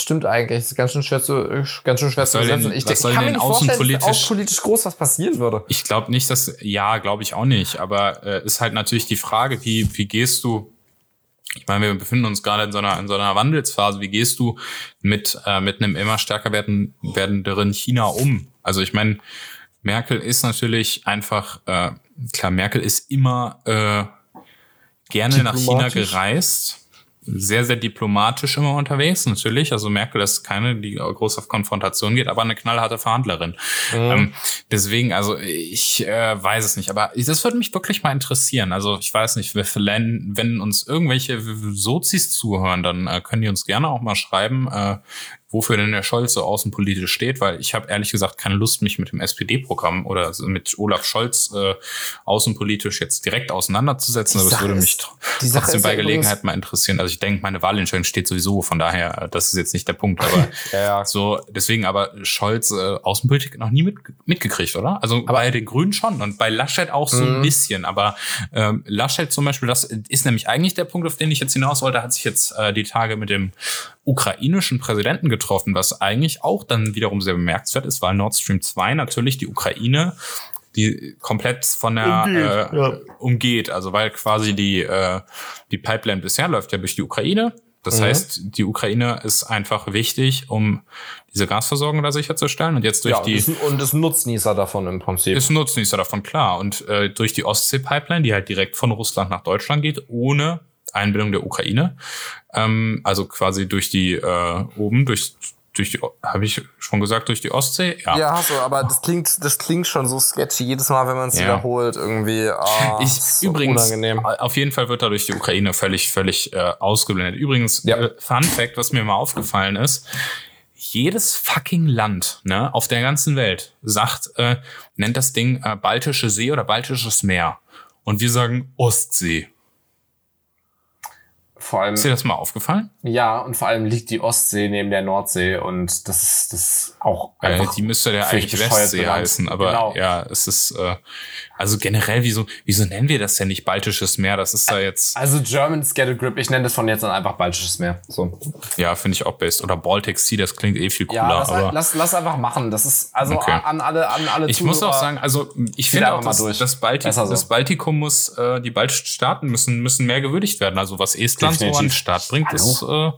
stimmt eigentlich. Das ist ganz schön schwer zu, ganz schön schwer Was zu übersetzen. Ich, was ich soll kann mir denn nicht vorstellen, dass außenpolitisch- außenpolitisch groß was passieren würde. Ich glaube nicht, dass, ja, glaube ich auch nicht, aber äh, ist halt natürlich die Frage, wie, wie gehst du, ich meine, wir befinden uns gerade in so einer, in so einer Wandelsphase, wie gehst du mit, äh, mit einem immer stärker werden, werdenderen China um? Also ich meine, Merkel ist natürlich einfach, äh, klar, Merkel ist immer äh, gerne nach China gereist. Sehr, sehr diplomatisch immer unterwegs, natürlich. Also Merkel ist keine, die groß auf Konfrontation geht, aber eine knallharte Verhandlerin. Ähm, deswegen, also ich äh, weiß es nicht, aber das würde mich wirklich mal interessieren. Also ich weiß nicht, wenn, wenn uns irgendwelche Sozis zuhören, dann äh, können die uns gerne auch mal schreiben, äh, wofür denn der Scholz so außenpolitisch steht, weil ich habe ehrlich gesagt keine Lust, mich mit dem SPD-Programm oder mit Olaf Scholz äh, außenpolitisch jetzt direkt auseinanderzusetzen. Aber es würde mich tr- trotzdem bei Gelegenheit mal interessieren. Also ich denke, meine Wahlentscheidung steht sowieso, von daher, äh, das ist jetzt nicht der Punkt. Aber Ja, ja. so, deswegen aber Scholz äh, Außenpolitik noch nie mit, mitgekriegt, oder? Also bei den Grünen schon und bei Laschet auch so Mhm. ein bisschen. Aber ähm, Laschet zum Beispiel, das ist nämlich eigentlich der Punkt, auf den ich jetzt hinaus wollte, hat sich jetzt äh, die Tage mit dem ukrainischen Präsidenten getroffen, was eigentlich auch dann wiederum sehr bemerkenswert ist, weil Nord Stream 2 natürlich die Ukraine die komplett von der Umgeht, äh, ja. umgeht. Also weil quasi die, äh, die Pipeline bisher läuft ja durch die Ukraine. Das Mhm. heißt, die Ukraine ist einfach wichtig, um diese Gasversorgung da sicherzustellen. Und jetzt durch Ja, die ist, und ist Nutznießer davon im Prinzip. ist Nutznießer davon klar. Und äh, durch die Ostsee-Pipeline, die halt direkt von Russland nach Deutschland geht, ohne Einbindung der Ukraine, ähm, also quasi durch die äh, oben durch durch die habe ich schon gesagt durch die Ostsee. ja, hast du, aber das klingt, das klingt schon so sketchy jedes Mal, wenn man es Ja. wiederholt, irgendwie. Ah, Ich, ist so übrigens, unangenehm. auf jeden Fall wird dadurch die Ukraine völlig, völlig äh, ausgeblendet. Übrigens, Ja. äh, Fun Fact, was mir mal aufgefallen ist, jedes fucking Land ne, auf der ganzen Welt sagt, äh, nennt das Ding äh, Baltische See oder Baltisches Meer. Und wir sagen Ostsee. Vor allem, Ist dir das mal aufgefallen? ja, und vor allem liegt die Ostsee neben der Nordsee und das ist, das ist auch Äh, einfach. die müsste ja eigentlich Westsee heißen, aber Genau. ja, es ist äh, also generell, wieso, wieso nennen wir das denn nicht Baltisches Meer? Das ist da jetzt, Also Germans get a grip. Ich nenne das von jetzt an einfach Baltisches Meer. So. ja, finde ich auch best. Oder Baltic Sea, das klingt eh viel cooler. Ja, lass, aber lass, lass einfach machen. Das ist also Okay. an alle, an alle Ich muss auch sagen, also ich finde auch, dass das, Baltik, so. das Baltikum muss, äh, die baltischen Staaten müssen, müssen mehr gewürdigt werden. Also was Estland so an den Definitiv. Start bringt, ist, äh,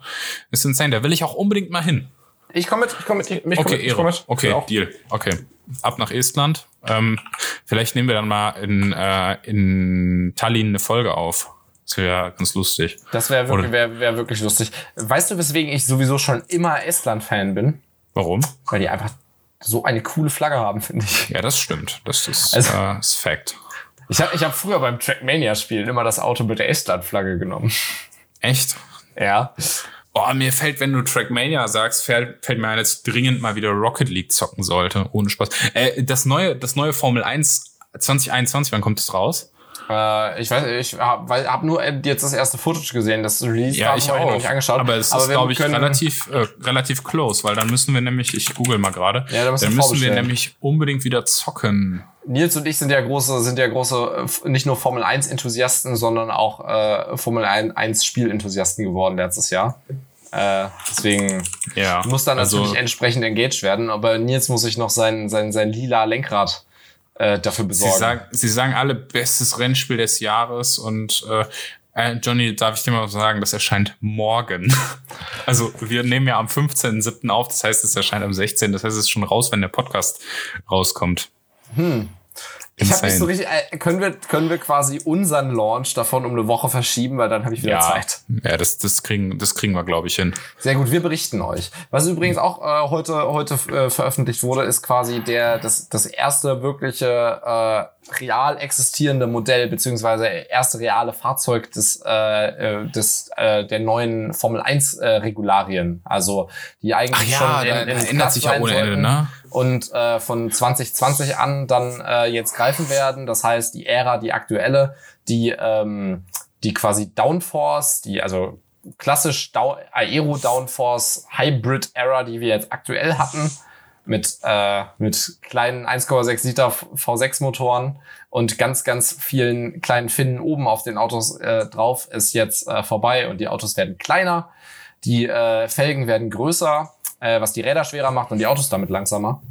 ist insane. Da will ich auch unbedingt mal hin. Ich komme mit, ich komme mit, ich komm Okay, mit, ich komm mit. Okay, Ich will auch. Deal. Okay. Ab nach Estland. Ähm, vielleicht nehmen wir dann mal in, äh, in Tallinn eine Folge auf. Das wäre ganz lustig. Das wäre wirklich, wär, wär wirklich lustig. Weißt du, weswegen ich sowieso schon immer Estland-Fan bin? Warum? Weil die einfach so eine coole Flagge haben, finde ich. Ja, das stimmt. Das ist, Also- äh, ist Fact. Ich habe ich hab früher beim Trackmania-Spielen immer das Auto mit der Estland-Flagge genommen. Echt? Ja. Oh, mir fällt, wenn du Trackmania sagst, fällt, fällt mir ein, dass ich dringend mal wieder Rocket League zocken sollte. Ohne Spaß. Äh, das neue, das neue Formel 1 2021, wann kommt es raus? Äh, ich weiß, ich habe hab nur jetzt das erste Footage gesehen, das Release Ja, ich auch. noch nicht angeschaut. Aber es ist, glaube ich, relativ, äh, relativ close, weil dann müssen wir nämlich, ich google mal gerade, Ja, da dann müssen wir nämlich unbedingt wieder zocken. Nils und ich sind ja große, sind ja große, äh, nicht nur Formel 1 Enthusiasten, sondern auch äh, Formel 1 Spielenthusiasten geworden letztes Jahr. Äh, deswegen Ja. muss dann also, natürlich entsprechend engaged werden. Aber Nils muss sich noch sein, sein, sein lila Lenkrad äh, dafür Sie besorgen. sagen, sie sagen alle bestes Rennspiel des Jahres und äh, äh, Johnny, darf ich dir mal sagen, das erscheint morgen. Also wir nehmen ja am 15.07. auf, das heißt, es erscheint am 16. Das heißt, es ist schon raus, wenn der Podcast rauskommt. Ich habe nicht so richtig. Äh, können wir können wir quasi unseren Launch davon um eine Woche verschieben, weil dann habe ich wieder ja, Zeit. Ja, das das kriegen das kriegen wir glaube ich hin. Sehr gut, wir berichten euch. Was übrigens auch äh, heute heute äh, veröffentlicht wurde, ist quasi der das das erste wirkliche äh, real existierende Modell beziehungsweise erste reale Fahrzeug des äh, äh des äh, der neuen Formel 1 äh, Regularien. Also die eigentlich Ach ja, schon in, da in ändert sich ja ohne Ende, ne? und äh, von 2020 an dann äh, jetzt greifen werden. Das heißt, die Ära, die aktuelle, die ähm, die quasi Downforce, die also klassisch Down Aero Downforce Hybrid Era, die wir jetzt aktuell hatten, mit äh, mit kleinen 1,6 Liter V6 Motoren und ganz ganz vielen kleinen Finnen oben auf den Autos äh, drauf, ist jetzt äh, vorbei und die Autos werden kleiner, die äh, Felgen werden größer äh, was die Räder schwerer macht und die Autos damit langsamer.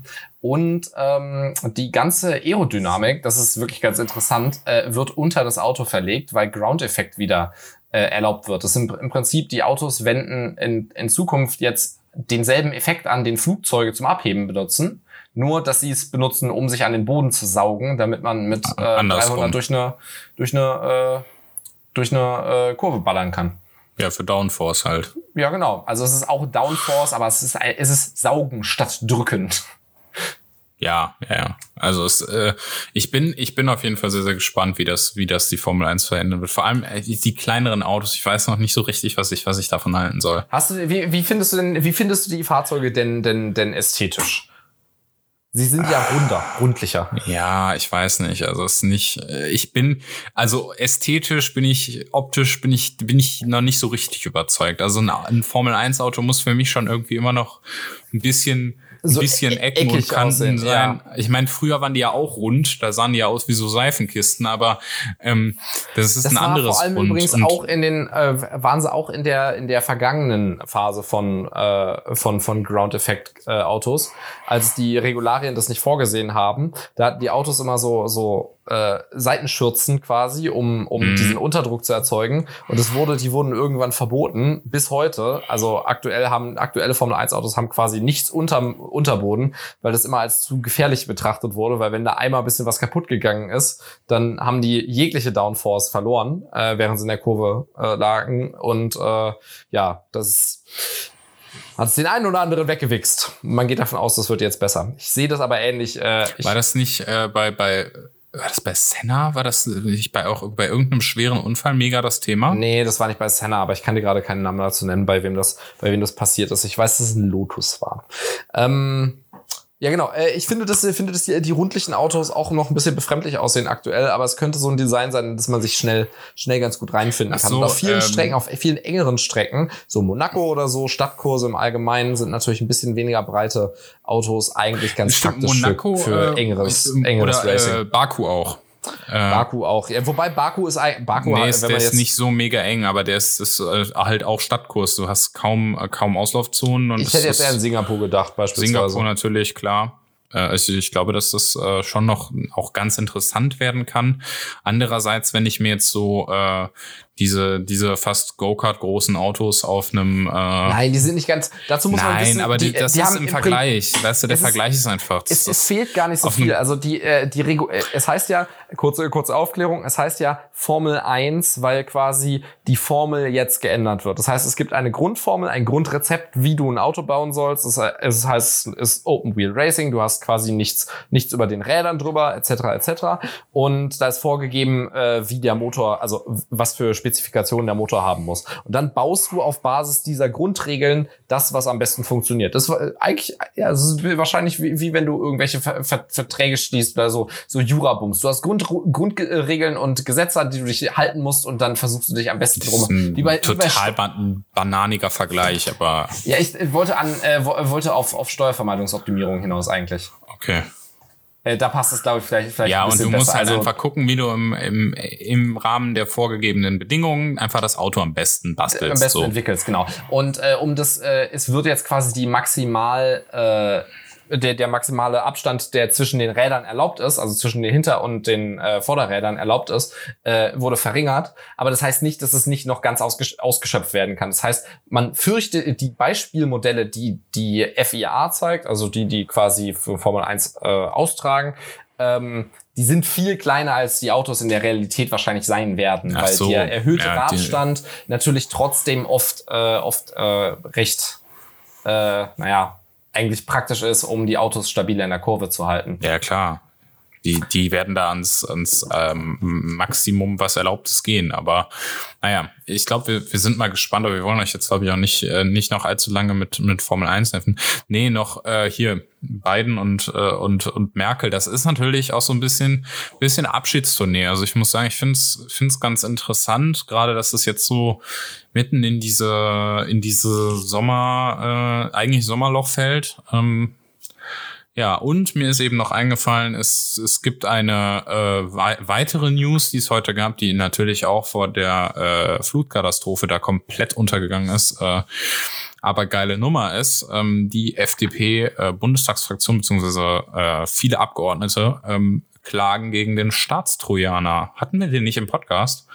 Und ähm, die ganze Aerodynamik, das ist wirklich ganz interessant, äh, wird unter das Auto verlegt, weil Ground-Effekt wieder äh, erlaubt wird. Das sind im Prinzip die Autos wenden in, in Zukunft jetzt denselben Effekt an, den Flugzeuge zum Abheben benutzen. Nur, dass sie es benutzen, um sich an den Boden zu saugen, damit man mit äh, 300 durch eine, durch eine, äh, durch eine äh, Kurve ballern kann. Ja, für Downforce halt. Ja, genau. Also es ist auch Downforce, aber es ist, es ist Saugen statt Drücken. Ja, ja, ja. Also es, äh, ich bin, ich bin auf jeden Fall sehr, sehr gespannt, wie das, wie das die Formel 1 verändern wird. Vor allem äh, die, kleineren Autos. Ich weiß noch nicht so richtig, was ich, was ich davon halten soll. Hast du, wie, wie findest du denn, wie findest du die Fahrzeuge denn, denn, denn ästhetisch? Sie sind ja runder, rundlicher. Ja, ich weiß nicht. Also es ist nicht. äh, Ich bin also ästhetisch bin ich, optisch bin ich bin ich noch nicht so richtig überzeugt. Also ein, Formel 1 Auto muss für mich schon irgendwie immer noch ein bisschen So bisschen Ecken und eckig Kanten aussehen, sein. Ich meine, früher waren die ja auch rund, da sahen die ja aus wie so Seifenkisten, aber ähm, das ist Das ein anderes vor allem Grund. übrigens Und- auch in den, äh, waren sie auch in der in der vergangenen Phase von äh, von von Ground Effect äh, Autos, als die Regularien das nicht vorgesehen haben. Da hatten die Autos immer so so äh, Seitenschürzen quasi, um um Mhm. diesen Unterdruck zu erzeugen. Und es wurde, die wurden irgendwann verboten bis heute. Also aktuell haben aktuelle Formel 1 Autos haben quasi nichts unterm Unterboden, weil das immer als zu gefährlich betrachtet wurde, weil wenn da einmal ein bisschen was kaputt gegangen ist, dann haben die jegliche Downforce verloren, äh, während sie in der Kurve äh, lagen. Und äh, ja, das hat es den einen oder anderen weggewichst. Man geht davon aus, das wird jetzt besser. Ich sehe das aber ähnlich. Äh, ich, War das nicht äh, bei, bei, war das bei Senna? War das nicht bei auch bei irgendeinem schweren Unfall mega das Thema? Nee, das war nicht bei Senna, aber ich kann dir gerade keinen Namen dazu nennen, bei wem das, bei wem das passiert ist. Ich weiß, dass es ein Lotus war. Ähm, ja, genau. Äh, ich finde, dass, finde, dass die, die rundlichen Autos auch noch ein bisschen befremdlich aussehen aktuell, aber es könnte so ein Design sein, dass man sich schnell, schnell ganz gut reinfinden kann. so, und auf vielen ähm, Strecken, auf vielen engeren Strecken, so Monaco oder so, Stadtkurse im Allgemeinen sind natürlich ein bisschen weniger breite Autos eigentlich ganz Stimmt, praktisch Monaco für, für äh, engeres, engeres oder, Racing. Äh, Baku auch. Äh, Baku auch. Ja, wobei Baku ist, Baku, nee, hat- ist, wenn der ist nicht so mega eng, aber der ist, ist äh, halt auch Stadtkurs. Du hast kaum, äh, kaum Auslaufzonen. Und ich hätte jetzt eher an Singapur gedacht, beispielsweise. Singapur natürlich, klar. Äh, Also ich glaube, dass das schon noch auch ganz interessant werden kann. Andererseits, wenn ich mir jetzt so äh, diese diese fast Go-Kart großen Autos auf einem äh, Nein, die sind nicht ganz. Dazu muss man Nein, wissen, aber die, das die ist im Prin- Vergleich. Weißt du, der es ist- Vergleich ist einfach. Es, es fehlt gar nicht so viel. Also die, äh, die Regu äh, es heißt ja, kurze, kurze Aufklärung, es heißt ja Formel 1, weil quasi die Formel jetzt geändert wird. Das heißt, es gibt eine Grundformel, ein Grundrezept, wie du ein Auto bauen sollst. He- es heißt, es ist Open Wheel Racing, du hast quasi nichts, nichts über den Rädern drüber, etc. etc. Und da ist vorgegeben, äh, wie der Motor, also was für Spezifikationen der Motor haben muss. Und dann baust du auf Basis dieser Grundregeln das, was am besten funktioniert. Das war äh, eigentlich, ja, es ist wahrscheinlich wie, wie wenn du irgendwelche Ver Ver Verträge schließt oder so, so Jurabums. Du hast Grund Grundregeln und Gesetze, an die du dich halten musst und dann versuchst du dich am besten das drum. Wie bei, wie bei total ban bananiger Vergleich, aber ja, ich äh, wollte an, äh, wo- wollte auf, auf Steuervermeidungsoptimierung hinaus eigentlich. okay. Äh, da passt es, glaube ich, vielleicht, vielleicht Ja, ein und bisschen du musst besser. halt Also, einfach gucken, wie du im, im, im Rahmen der vorgegebenen Bedingungen einfach das Auto am besten bastelst. am besten so. entwickelst, genau. Und äh, um das, äh, es wird jetzt quasi die maximal äh, der, der maximale Abstand, der zwischen den Rädern erlaubt ist, also zwischen den Hinter- und den äh, Vorderrädern erlaubt ist, äh, wurde verringert. Aber das heißt nicht, dass es nicht noch ganz ausgesch ausgeschöpft werden kann. Das heißt, man fürchtet die Beispielmodelle, die die FIA zeigt, also die, die quasi für Formel 1 äh, austragen, ähm, die sind viel kleiner, als die Autos in der Realität wahrscheinlich sein werden, Ach weil so. der erhöhte Ja, Radstand natürlich trotzdem oft, äh, oft äh, recht, äh, naja, eigentlich praktisch ist, um die Autos stabil in der Kurve zu halten. Ja, klar. Die, die werden da ans, ans ähm, Maximum, was erlaubt ist, gehen. Aber naja, ich glaube, wir, wir sind mal gespannt, aber wir wollen euch jetzt, glaube ich, auch nicht, äh, nicht noch allzu lange mit, mit Formel 1 nerven. Nee, noch äh, hier Biden und, äh, und, und Merkel, das ist natürlich auch so ein bisschen, bisschen Abschiedstournee. Also ich muss sagen, ich finde es ganz interessant, gerade dass es jetzt so mitten in diese, in diese Sommer, äh, eigentlich Sommerloch fällt. Ähm, ja, und mir ist eben noch eingefallen, es, es gibt eine äh, wei weitere News, die es heute gab, die natürlich auch vor der äh, Flutkatastrophe da komplett untergegangen ist, äh, aber geile Nummer ist. Ähm, die FDP-Bundestagsfraktion beziehungsweise äh, viele Abgeordnete ähm, klagen gegen den Staatstrojaner. Hatten wir den nicht im Podcast?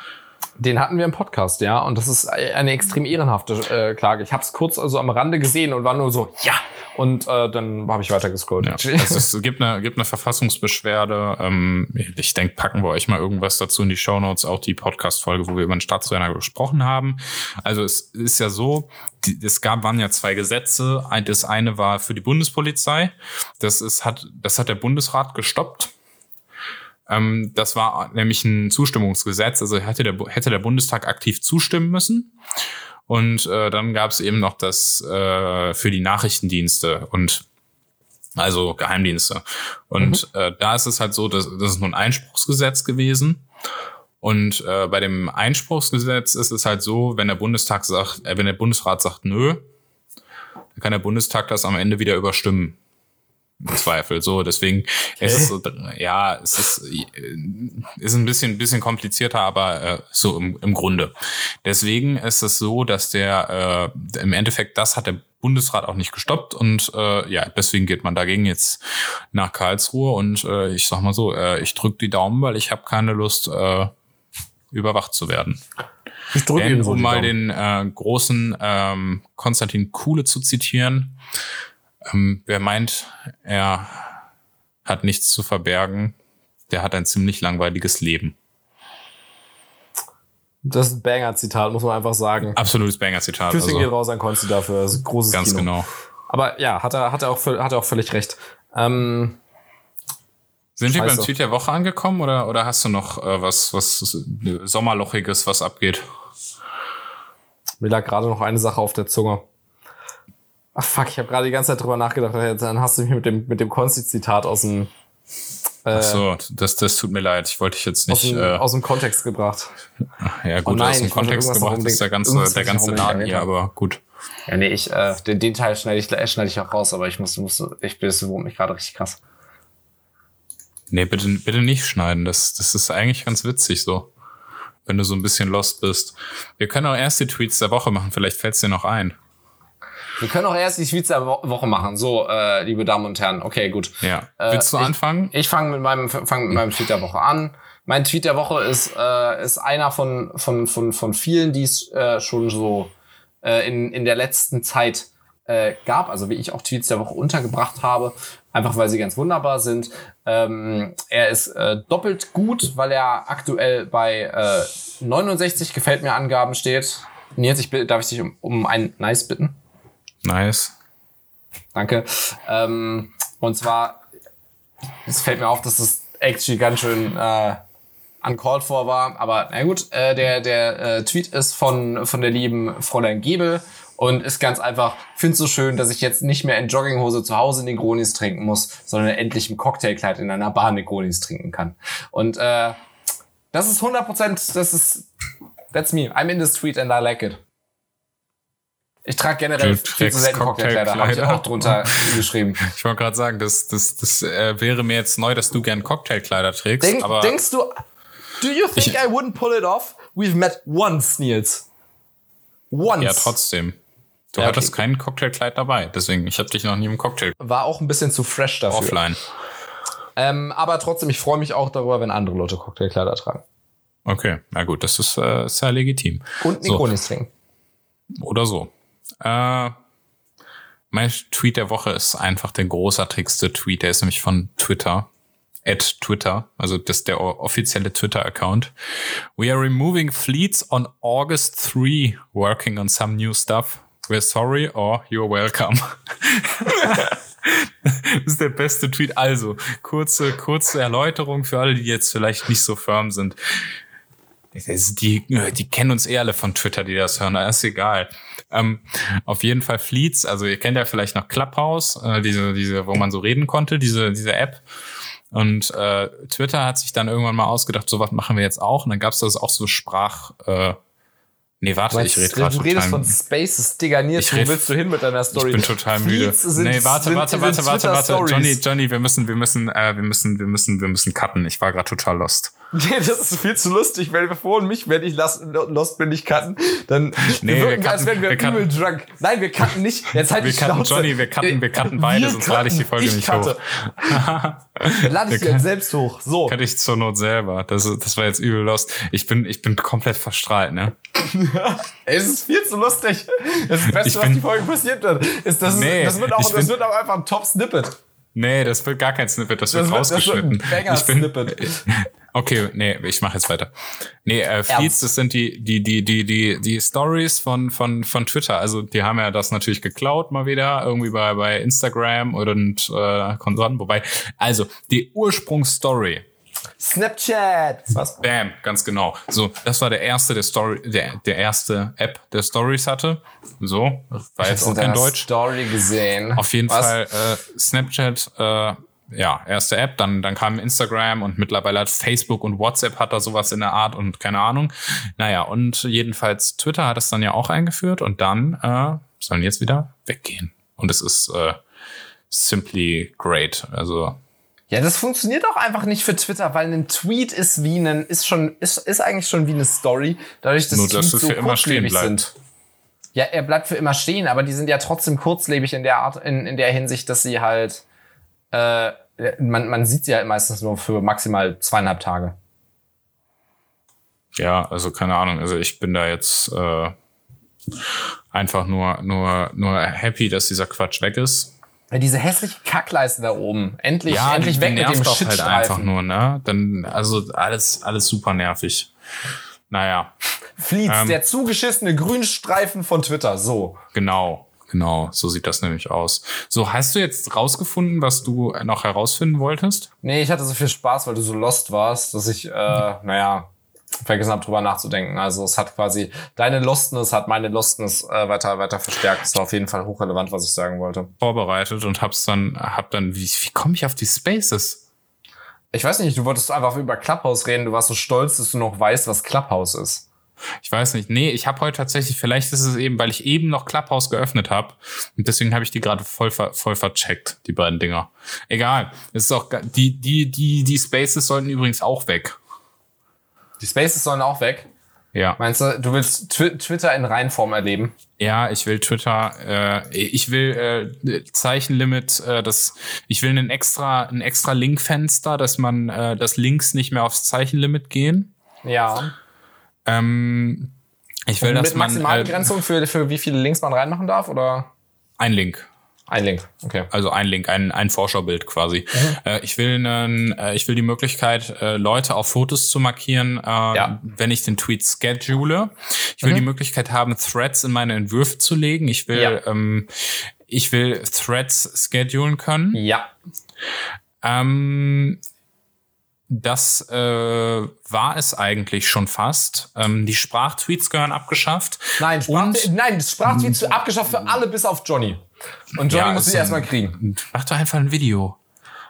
Den hatten wir im Podcast, ja, und das ist eine extrem ehrenhafte äh, Klage. Ich habe es kurz also am Rande gesehen und war nur so, ja, und äh, dann habe ich weiter gescrollt. Ja, also es gibt eine, gibt eine Verfassungsbeschwerde. Ähm, ich denke, packen wir euch mal irgendwas dazu in die Shownotes, auch die Podcast-Folge, wo wir über den Staatstrojaner gesprochen haben. Also es ist ja so, die, es gab, waren ja zwei Gesetze. Das eine war für die Bundespolizei. Das ist, hat, das hat der Bundesrat gestoppt. Ähm, das war nämlich ein Zustimmungsgesetz. Also hätte der, hätte der Bundestag aktiv zustimmen müssen. Und äh, dann gab es eben noch das äh, für die Nachrichtendienste und also Geheimdienste. Und äh, da ist es halt so, dass das ist nur ein Einspruchsgesetz gewesen. Und äh, bei dem Einspruchsgesetz ist es halt so, wenn der Bundestag sagt, äh, wenn der Bundesrat sagt nö, dann kann der Bundestag das am Ende wieder überstimmen. Im Zweifel. So, deswegen ist es so, ja, es ist, äh, ist ein bisschen, bisschen komplizierter, aber äh, so im, im Grunde. Deswegen ist es so, dass der äh, im Endeffekt das hat der Bundesrat auch nicht gestoppt und äh, ja, deswegen geht man dagegen jetzt nach Karlsruhe und äh, ich sag mal so, äh, ich drück die Daumen, weil ich habe keine Lust, äh, überwacht zu werden. Ich drücke Ihnen so um mal den äh, großen ähm, Konstantin Kuhle zu zitieren, ähm, wer meint, er hat nichts zu verbergen, der hat ein ziemlich langweiliges Leben. Das ist ein Banger-Zitat, muss man einfach sagen. Absolutes Banger-Zitat. Küsschen Also, geht raus an Konsti dafür. Das ist ein großes ganz Kino. genau. Aber ja, hat er, hat er, auch, hat er auch völlig recht. Ähm, Sind wir beim. Tweet der Woche angekommen oder, oder hast du noch äh, was, was Sommerlochiges, was abgeht? mir lag gerade noch eine Sache auf der Zunge. Ach fuck, ich habe gerade die ganze Zeit drüber nachgedacht. Dann hast du mich mit dem, mit dem Konsti-Zitat aus dem, äh, Ach so, das, das tut mir leid. Ich wollte dich jetzt aus, nicht. dem, Äh, aus dem Kontext gebracht. ja, gut, Oh nein, aus dem Kontext gebracht ist der ganze, der ganze Laden hier, aber gut. Ja, nee, ich, äh, den, den Teil schneide ich, äh, schneide ich auch raus, aber ich muss, muss ich bin, das wurmt mich gerade richtig krass. Nee, bitte, bitte nicht schneiden. Das, das ist eigentlich ganz witzig so. Wenn du so ein bisschen lost bist. Wir können auch erst die Tweets der Woche machen. Vielleicht fällt's dir noch ein. Wir können auch erst die Tweets der Wo- Woche machen. So, äh, liebe Damen und Herren. Okay, gut. Ja. Äh, Willst du ich- anfangen? Ich fange mit meinem fang mit meinem Tweet der Woche an. Mein Tweet der Woche ist äh, ist einer von von von von vielen, die es äh, schon so äh, in in der letzten Zeit äh, gab. Also wie ich auch Tweets der Woche untergebracht habe, einfach weil sie ganz wunderbar sind. Ähm, er ist äh, doppelt gut, weil er aktuell bei äh, 69 gefällt mir Angaben steht. Nils, ich bitte, darf ich dich um, um ein Nice bitten? Nice. Danke. Ähm, und zwar, es fällt mir auf, dass das actually ganz schön äh, uncalled for war. Aber na gut, äh, der, der äh, Tweet ist von, von der lieben Fräulein Gebel und ist ganz einfach, find's so schön, dass ich jetzt nicht mehr in Jogginghose zu Hause Negronis trinken muss, sondern endlich im Cocktailkleid in einer Bar Negronis trinken kann. Und äh, das ist 100%, das ist, that's me. I'm in this tweet and I like it. Ich trage generell viel zu selten Cocktailkleider, habe ich auch drunter geschrieben. Ich wollte gerade sagen, das, das, das äh, wäre mir jetzt neu, dass du gern Cocktailkleider trägst. Denk, aber denkst du, do you think Ich- I wouldn't pull it off? We've met once, Nils. Once. ja, trotzdem. Du Ja, okay. hattest kein Cocktailkleid dabei. Deswegen, ich habe dich noch nie im Cocktail War auch ein bisschen zu fresh dafür. offline. Ähm, aber trotzdem, ich freue mich auch darüber, wenn andere Leute Cocktailkleider tragen. Okay, na gut, das ist, äh, ja legitim. Und So. Negronis trinken. Oder so. Äh, mein Tweet der Woche ist einfach der großartigste Tweet. Der ist nämlich von Twitter. at Twitter, also das ist der offizielle Twitter-Account. We are removing fleets on August 3, working on some new stuff. We're sorry or you're welcome. das ist der beste Tweet. Also, kurze, kurze Erläuterung für alle, die jetzt vielleicht nicht so firm sind. Die, die kennen uns eh alle von Twitter, die das hören, das ist egal. Ähm, auf jeden Fall Fleets, also ihr kennt ja vielleicht noch Clubhouse, äh, diese, diese, wo man so reden konnte, diese, diese App. Und äh, Twitter hat sich dann irgendwann mal ausgedacht, so was machen wir jetzt auch. Und dann gab es das auch so Sprach. Äh, nee, warte, Meinst, ich rede gerade. Du redest von Spaces, Digga, Nils, wo willst du hin mit deiner Story? Ich bin total müde. Sind, nee, warte, sind, warte, warte, warte, warte. Twitter-Stories. Johnny, Johnny, wir müssen, wir müssen, äh, wir müssen, wir müssen, wir müssen cutten. Ich war gerade total lost. Nee, das ist viel zu lustig, weil wir vorhin mich, wenn ich lost, lost bin, nicht cutten, dann Nee, wir wir wirken, als cutten- wären wir, wir cutten- übel drunk. Nein, wir cutten nicht. Jetzt halt Wir die cutten, Schnauze. Johnny, wir cutten, wir cutten beide, Wir sonst lade ich die Folge nicht cutte. Dann lade ich sie Wir jetzt selbst hoch. So. Kann ich zur Not selber. Das, das war jetzt übel lost. Ich bin, ich bin komplett verstrahlt, ne? Es ist viel zu lustig. Das Beste, Ich was bin- die Folge passiert wird, ist, dass Nee, das wird auch, ich das bin- wird auch einfach ein Top-Snippet. Nee, das wird gar kein Snippet, das, Das wird wird- das wird ein rausgeschnitten. Banger-Snippet. ich bin, okay, nee, ich mache jetzt weiter. Nee, äh, Feeds, das sind die, die, die, die, die, die Stories von, von, von Twitter. Also die haben ja das natürlich geklaut mal wieder, irgendwie bei, bei Instagram und äh, Konsorten. Wobei, also die Ursprungsstory, Snapchat. Was? Bam, ganz genau. So, das war der erste, der Story, der, der erste App, der Stories hatte. So, war jetzt auch kein Deutsch. Story gesehen. Auf jeden Was? Fall äh, Snapchat, äh, ja, erste App, dann, dann kam Instagram und mittlerweile hat Facebook und WhatsApp hat da sowas in der Art und keine Ahnung. Naja, und jedenfalls Twitter hat es dann ja auch eingeführt und dann äh, sollen jetzt wieder weggehen. Und es ist äh, simply great. Also Ja, das funktioniert auch einfach nicht für Twitter, weil ein Tweet ist wie ein, ist schon, ist, ist eigentlich schon wie eine Story, dadurch, dass Nur, dass Tweets es für immer stehen bleibt. sind. Ja, er bleibt für immer stehen, aber die sind ja trotzdem kurzlebig in der Art, in, in der Hinsicht, dass sie halt, äh, man, man sieht sie halt meistens nur für maximal zweieinhalb Tage. ja, also keine Ahnung. Also ich bin da jetzt äh, einfach nur, nur, nur happy, dass dieser Quatsch weg ist. Ja, diese hässliche Kackleiste da oben. Endlich, endlich die weg mit dem doch halt einfach nur, ne? Dann, also alles, alles super nervig. Naja, Fleets, Ähm. der zugeschissene Grünstreifen von Twitter. So. genau, genau, so sieht das nämlich aus. So, hast du jetzt rausgefunden, was du noch herausfinden wolltest? Nee, ich hatte so viel Spaß, weil du so lost warst, dass ich, äh, naja, vergessen habe, drüber nachzudenken. Also es hat quasi deine Lostness hat meine Lostness äh, weiter, weiter verstärkt. Das war auf jeden Fall hochrelevant, was ich sagen wollte. Vorbereitet und hab's dann, hab dann, wie, wie komme ich auf die Spaces? Ich weiß nicht, du wolltest einfach über Clubhouse reden. Du warst so stolz, dass du noch weißt, was Clubhouse ist. Ich weiß nicht. Nee, ich habe heute tatsächlich, vielleicht ist es eben, weil ich eben noch Clubhouse geöffnet habe. Und deswegen habe ich die gerade voll, ver, voll vercheckt, die beiden Dinger. Egal. Es ist auch, die, die, die, die Spaces sollten übrigens auch weg. Die Spaces sollen auch weg. Ja. Meinst du, du willst Twi Twitter in Reinform erleben? Ja, ich will Twitter, äh, ich will äh, Zeichenlimit, äh, das, ich will einen extra, ein extra Linkfenster, dass man, äh, dass Links nicht mehr aufs Zeichenlimit gehen. Ja. Ähm, ich will, dass Mit man Maximalbegrenzung für, für wie viele Links man reinmachen darf? Oder ein Link. ein Link? Okay. Also ein Link, ein, ein Vorschaubild quasi. Äh, ich will einen, äh, ich will die Möglichkeit, äh, Leute auf Fotos zu markieren, äh, Ja. wenn ich den Tweet schedule. Ich will die Möglichkeit haben, Threads in meine Entwürfe zu legen. Ich will, Ja. ähm, ich will Threads schedulen können. Ja. Ähm, das äh, war es eigentlich schon fast. Ähm, die Sprachtweets gehören abgeschafft. Nein, Sprach Und- nein, Sprachtweets abgeschafft für alle bis auf Johnny. Und Johnny Ja, muss ist sie erstmal kriegen. Mach doch einfach ein Video.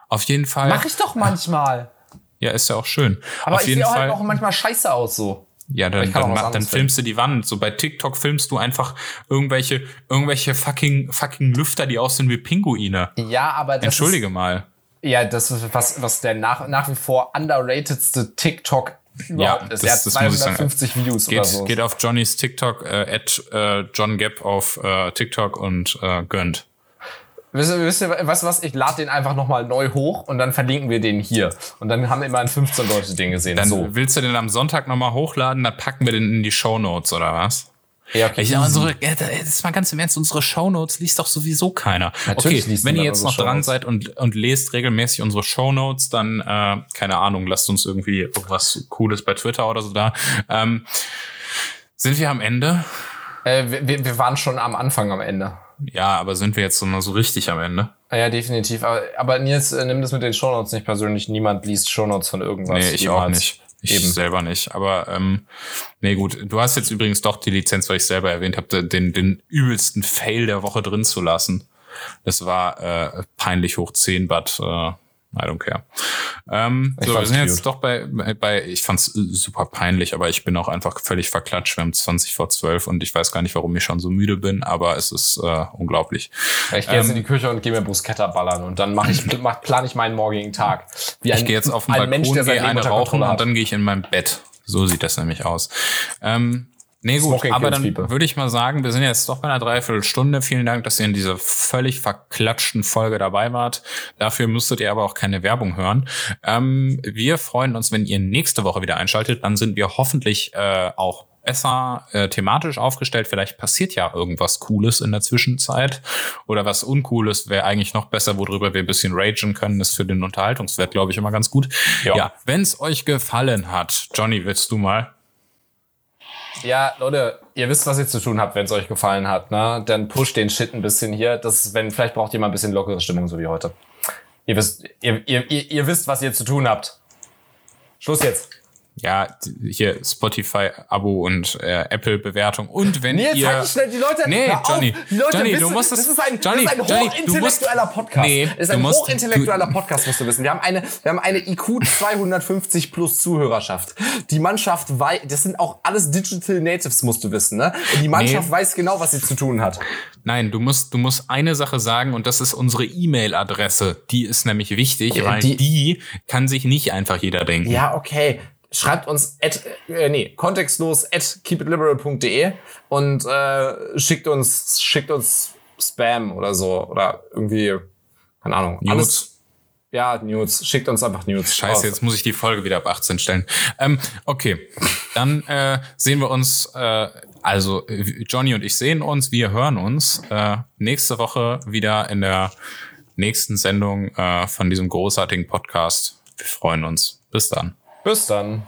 Auf jeden Fall. Mach ich doch manchmal. Ja, ist ja auch schön. Aber Auf ich sehe halt auch manchmal scheiße aus so. Ja, dann, dann, mach, dann filmst du die Wand. So bei TikTok filmst du einfach irgendwelche, irgendwelche fucking, fucking Lüfter, die aussehen wie Pinguine. Ja, aber das Entschuldige mal. Ja, das ist was, was der nach, nach wie vor underratedste TikTok überhaupt ist. Er hat das- das sagen. 250 Views oder Geht, so. geht auf Johnnys TikTok, äh, at äh, John Gap auf äh, TikTok und äh, gönnt. Wisst ihr, wisst ihr, weißt du was? Ich lade den einfach nochmal neu hoch und dann verlinken wir den hier. Und dann haben immerhin 15 Leute den gesehen. Dann so. willst du den am Sonntag nochmal hochladen, dann packen wir den in die Show Notes oder was? Ja, okay. Ich, unsere, ist mal ganz im Ernst, unsere Shownotes liest doch sowieso keiner. Natürlich okay, wenn ihr jetzt noch dran seid und, und lest regelmäßig unsere Shownotes, dann, äh, keine Ahnung, lasst uns irgendwie irgendwas Cooles bei Twitter oder so da. Ähm, sind wir am Ende? Äh, wir, wir waren schon am Anfang am Ende. Ja, aber sind wir jetzt so, so richtig am Ende? Ja, definitiv. Aber, aber Nils, äh, nimm das mit den Shownotes nicht persönlich. Niemand liest Shownotes von irgendwas. Nee, ich auch jemals. nicht. Ich Eben. selber nicht. Aber ähm, nee, gut. Du hast jetzt übrigens doch die Lizenz, weil ich selber erwähnt habe, den, den übelsten Fail der Woche drin zu lassen. Das war äh, peinlich hoch 10, but äh, I don't care. Ähm, so, wir sind cute. jetzt doch bei, bei, ich fand's super peinlich, aber ich bin auch einfach völlig verklatscht. Wir haben 20 vor 12 und ich weiß gar nicht, warum ich schon so müde bin, aber es ist äh, unglaublich. Ich gehe jetzt Ähm, in die Küche und gehe mir Bruschetta ballern und dann mache ich, mach, plane ich meinen morgigen Tag. Wie Ich gehe jetzt auf den ein Balkon, Mensch, der gehe eine rauchen und dann gehe ich in mein Bett. So sieht das nämlich aus. Ähm, nee, gut, Smoking aber dann würde ich mal sagen, wir sind jetzt doch bei einer Dreiviertelstunde. Vielen Dank, dass ihr in dieser völlig verklatschten Folge dabei wart. Dafür müsstet ihr aber auch keine Werbung hören. Ähm, wir freuen uns, wenn ihr nächste Woche wieder einschaltet. Dann sind wir hoffentlich äh, auch besser äh, thematisch aufgestellt. Vielleicht passiert ja irgendwas Cooles in der Zwischenzeit oder was Uncooles wäre eigentlich noch besser, worüber wir ein bisschen ragen können. Ist für den Unterhaltungswert, glaube ich, immer ganz gut. Ja. ja wenn es euch gefallen hat, Johnny, willst du mal? Ja, Leute, ihr wisst, was ihr zu tun habt, wenn es euch gefallen hat. Ne? Dann pusht den Shit ein bisschen hier. Das wenn, vielleicht braucht ihr mal ein bisschen lockere Stimmung, so wie heute. Ihr wisst, ihr, ihr, ihr, ihr wisst, was ihr zu tun habt. Schluss jetzt. Ja, hier Spotify-Abo und äh, Apple-Bewertung. Und wenn Nils, ihr... halt schnell die Leute. Nee. Johnny, Leute Johnny, wissen, du musst es- das ist ein, Johnny, das ist ein Johnny, hochintellektueller musst- Podcast. Nee, das ist ein musst- hochintellektueller du- Podcast, musst du wissen. Wir haben eine, wir haben eine IQ 250 plus Zuhörerschaft. Die Mannschaft weiß, das sind auch alles Digital Natives, musst du wissen, ne? Und die Mannschaft Nee. weiß genau, was sie zu tun hat. Nein, du musst, du musst eine Sache sagen und das ist unsere E-Mail-Adresse. Die ist nämlich wichtig, weil die- die, kann sich nicht einfach jeder denken. Ja, okay. Schreibt uns at, äh, nee, kontextlos at keepitliberal.de und äh, schickt uns, schickt uns Spam oder so oder irgendwie, keine Ahnung. Nudes. ja, News. Schickt uns einfach News. Scheiße, Oh, jetzt muss ich die Folge wieder ab 18 stellen. Ähm, okay, dann äh, sehen wir uns, äh, also Johnny und ich sehen uns, wir hören uns äh, nächste Woche wieder in der nächsten Sendung äh, von diesem großartigen Podcast. Wir freuen uns. Bis dann. Bis dann.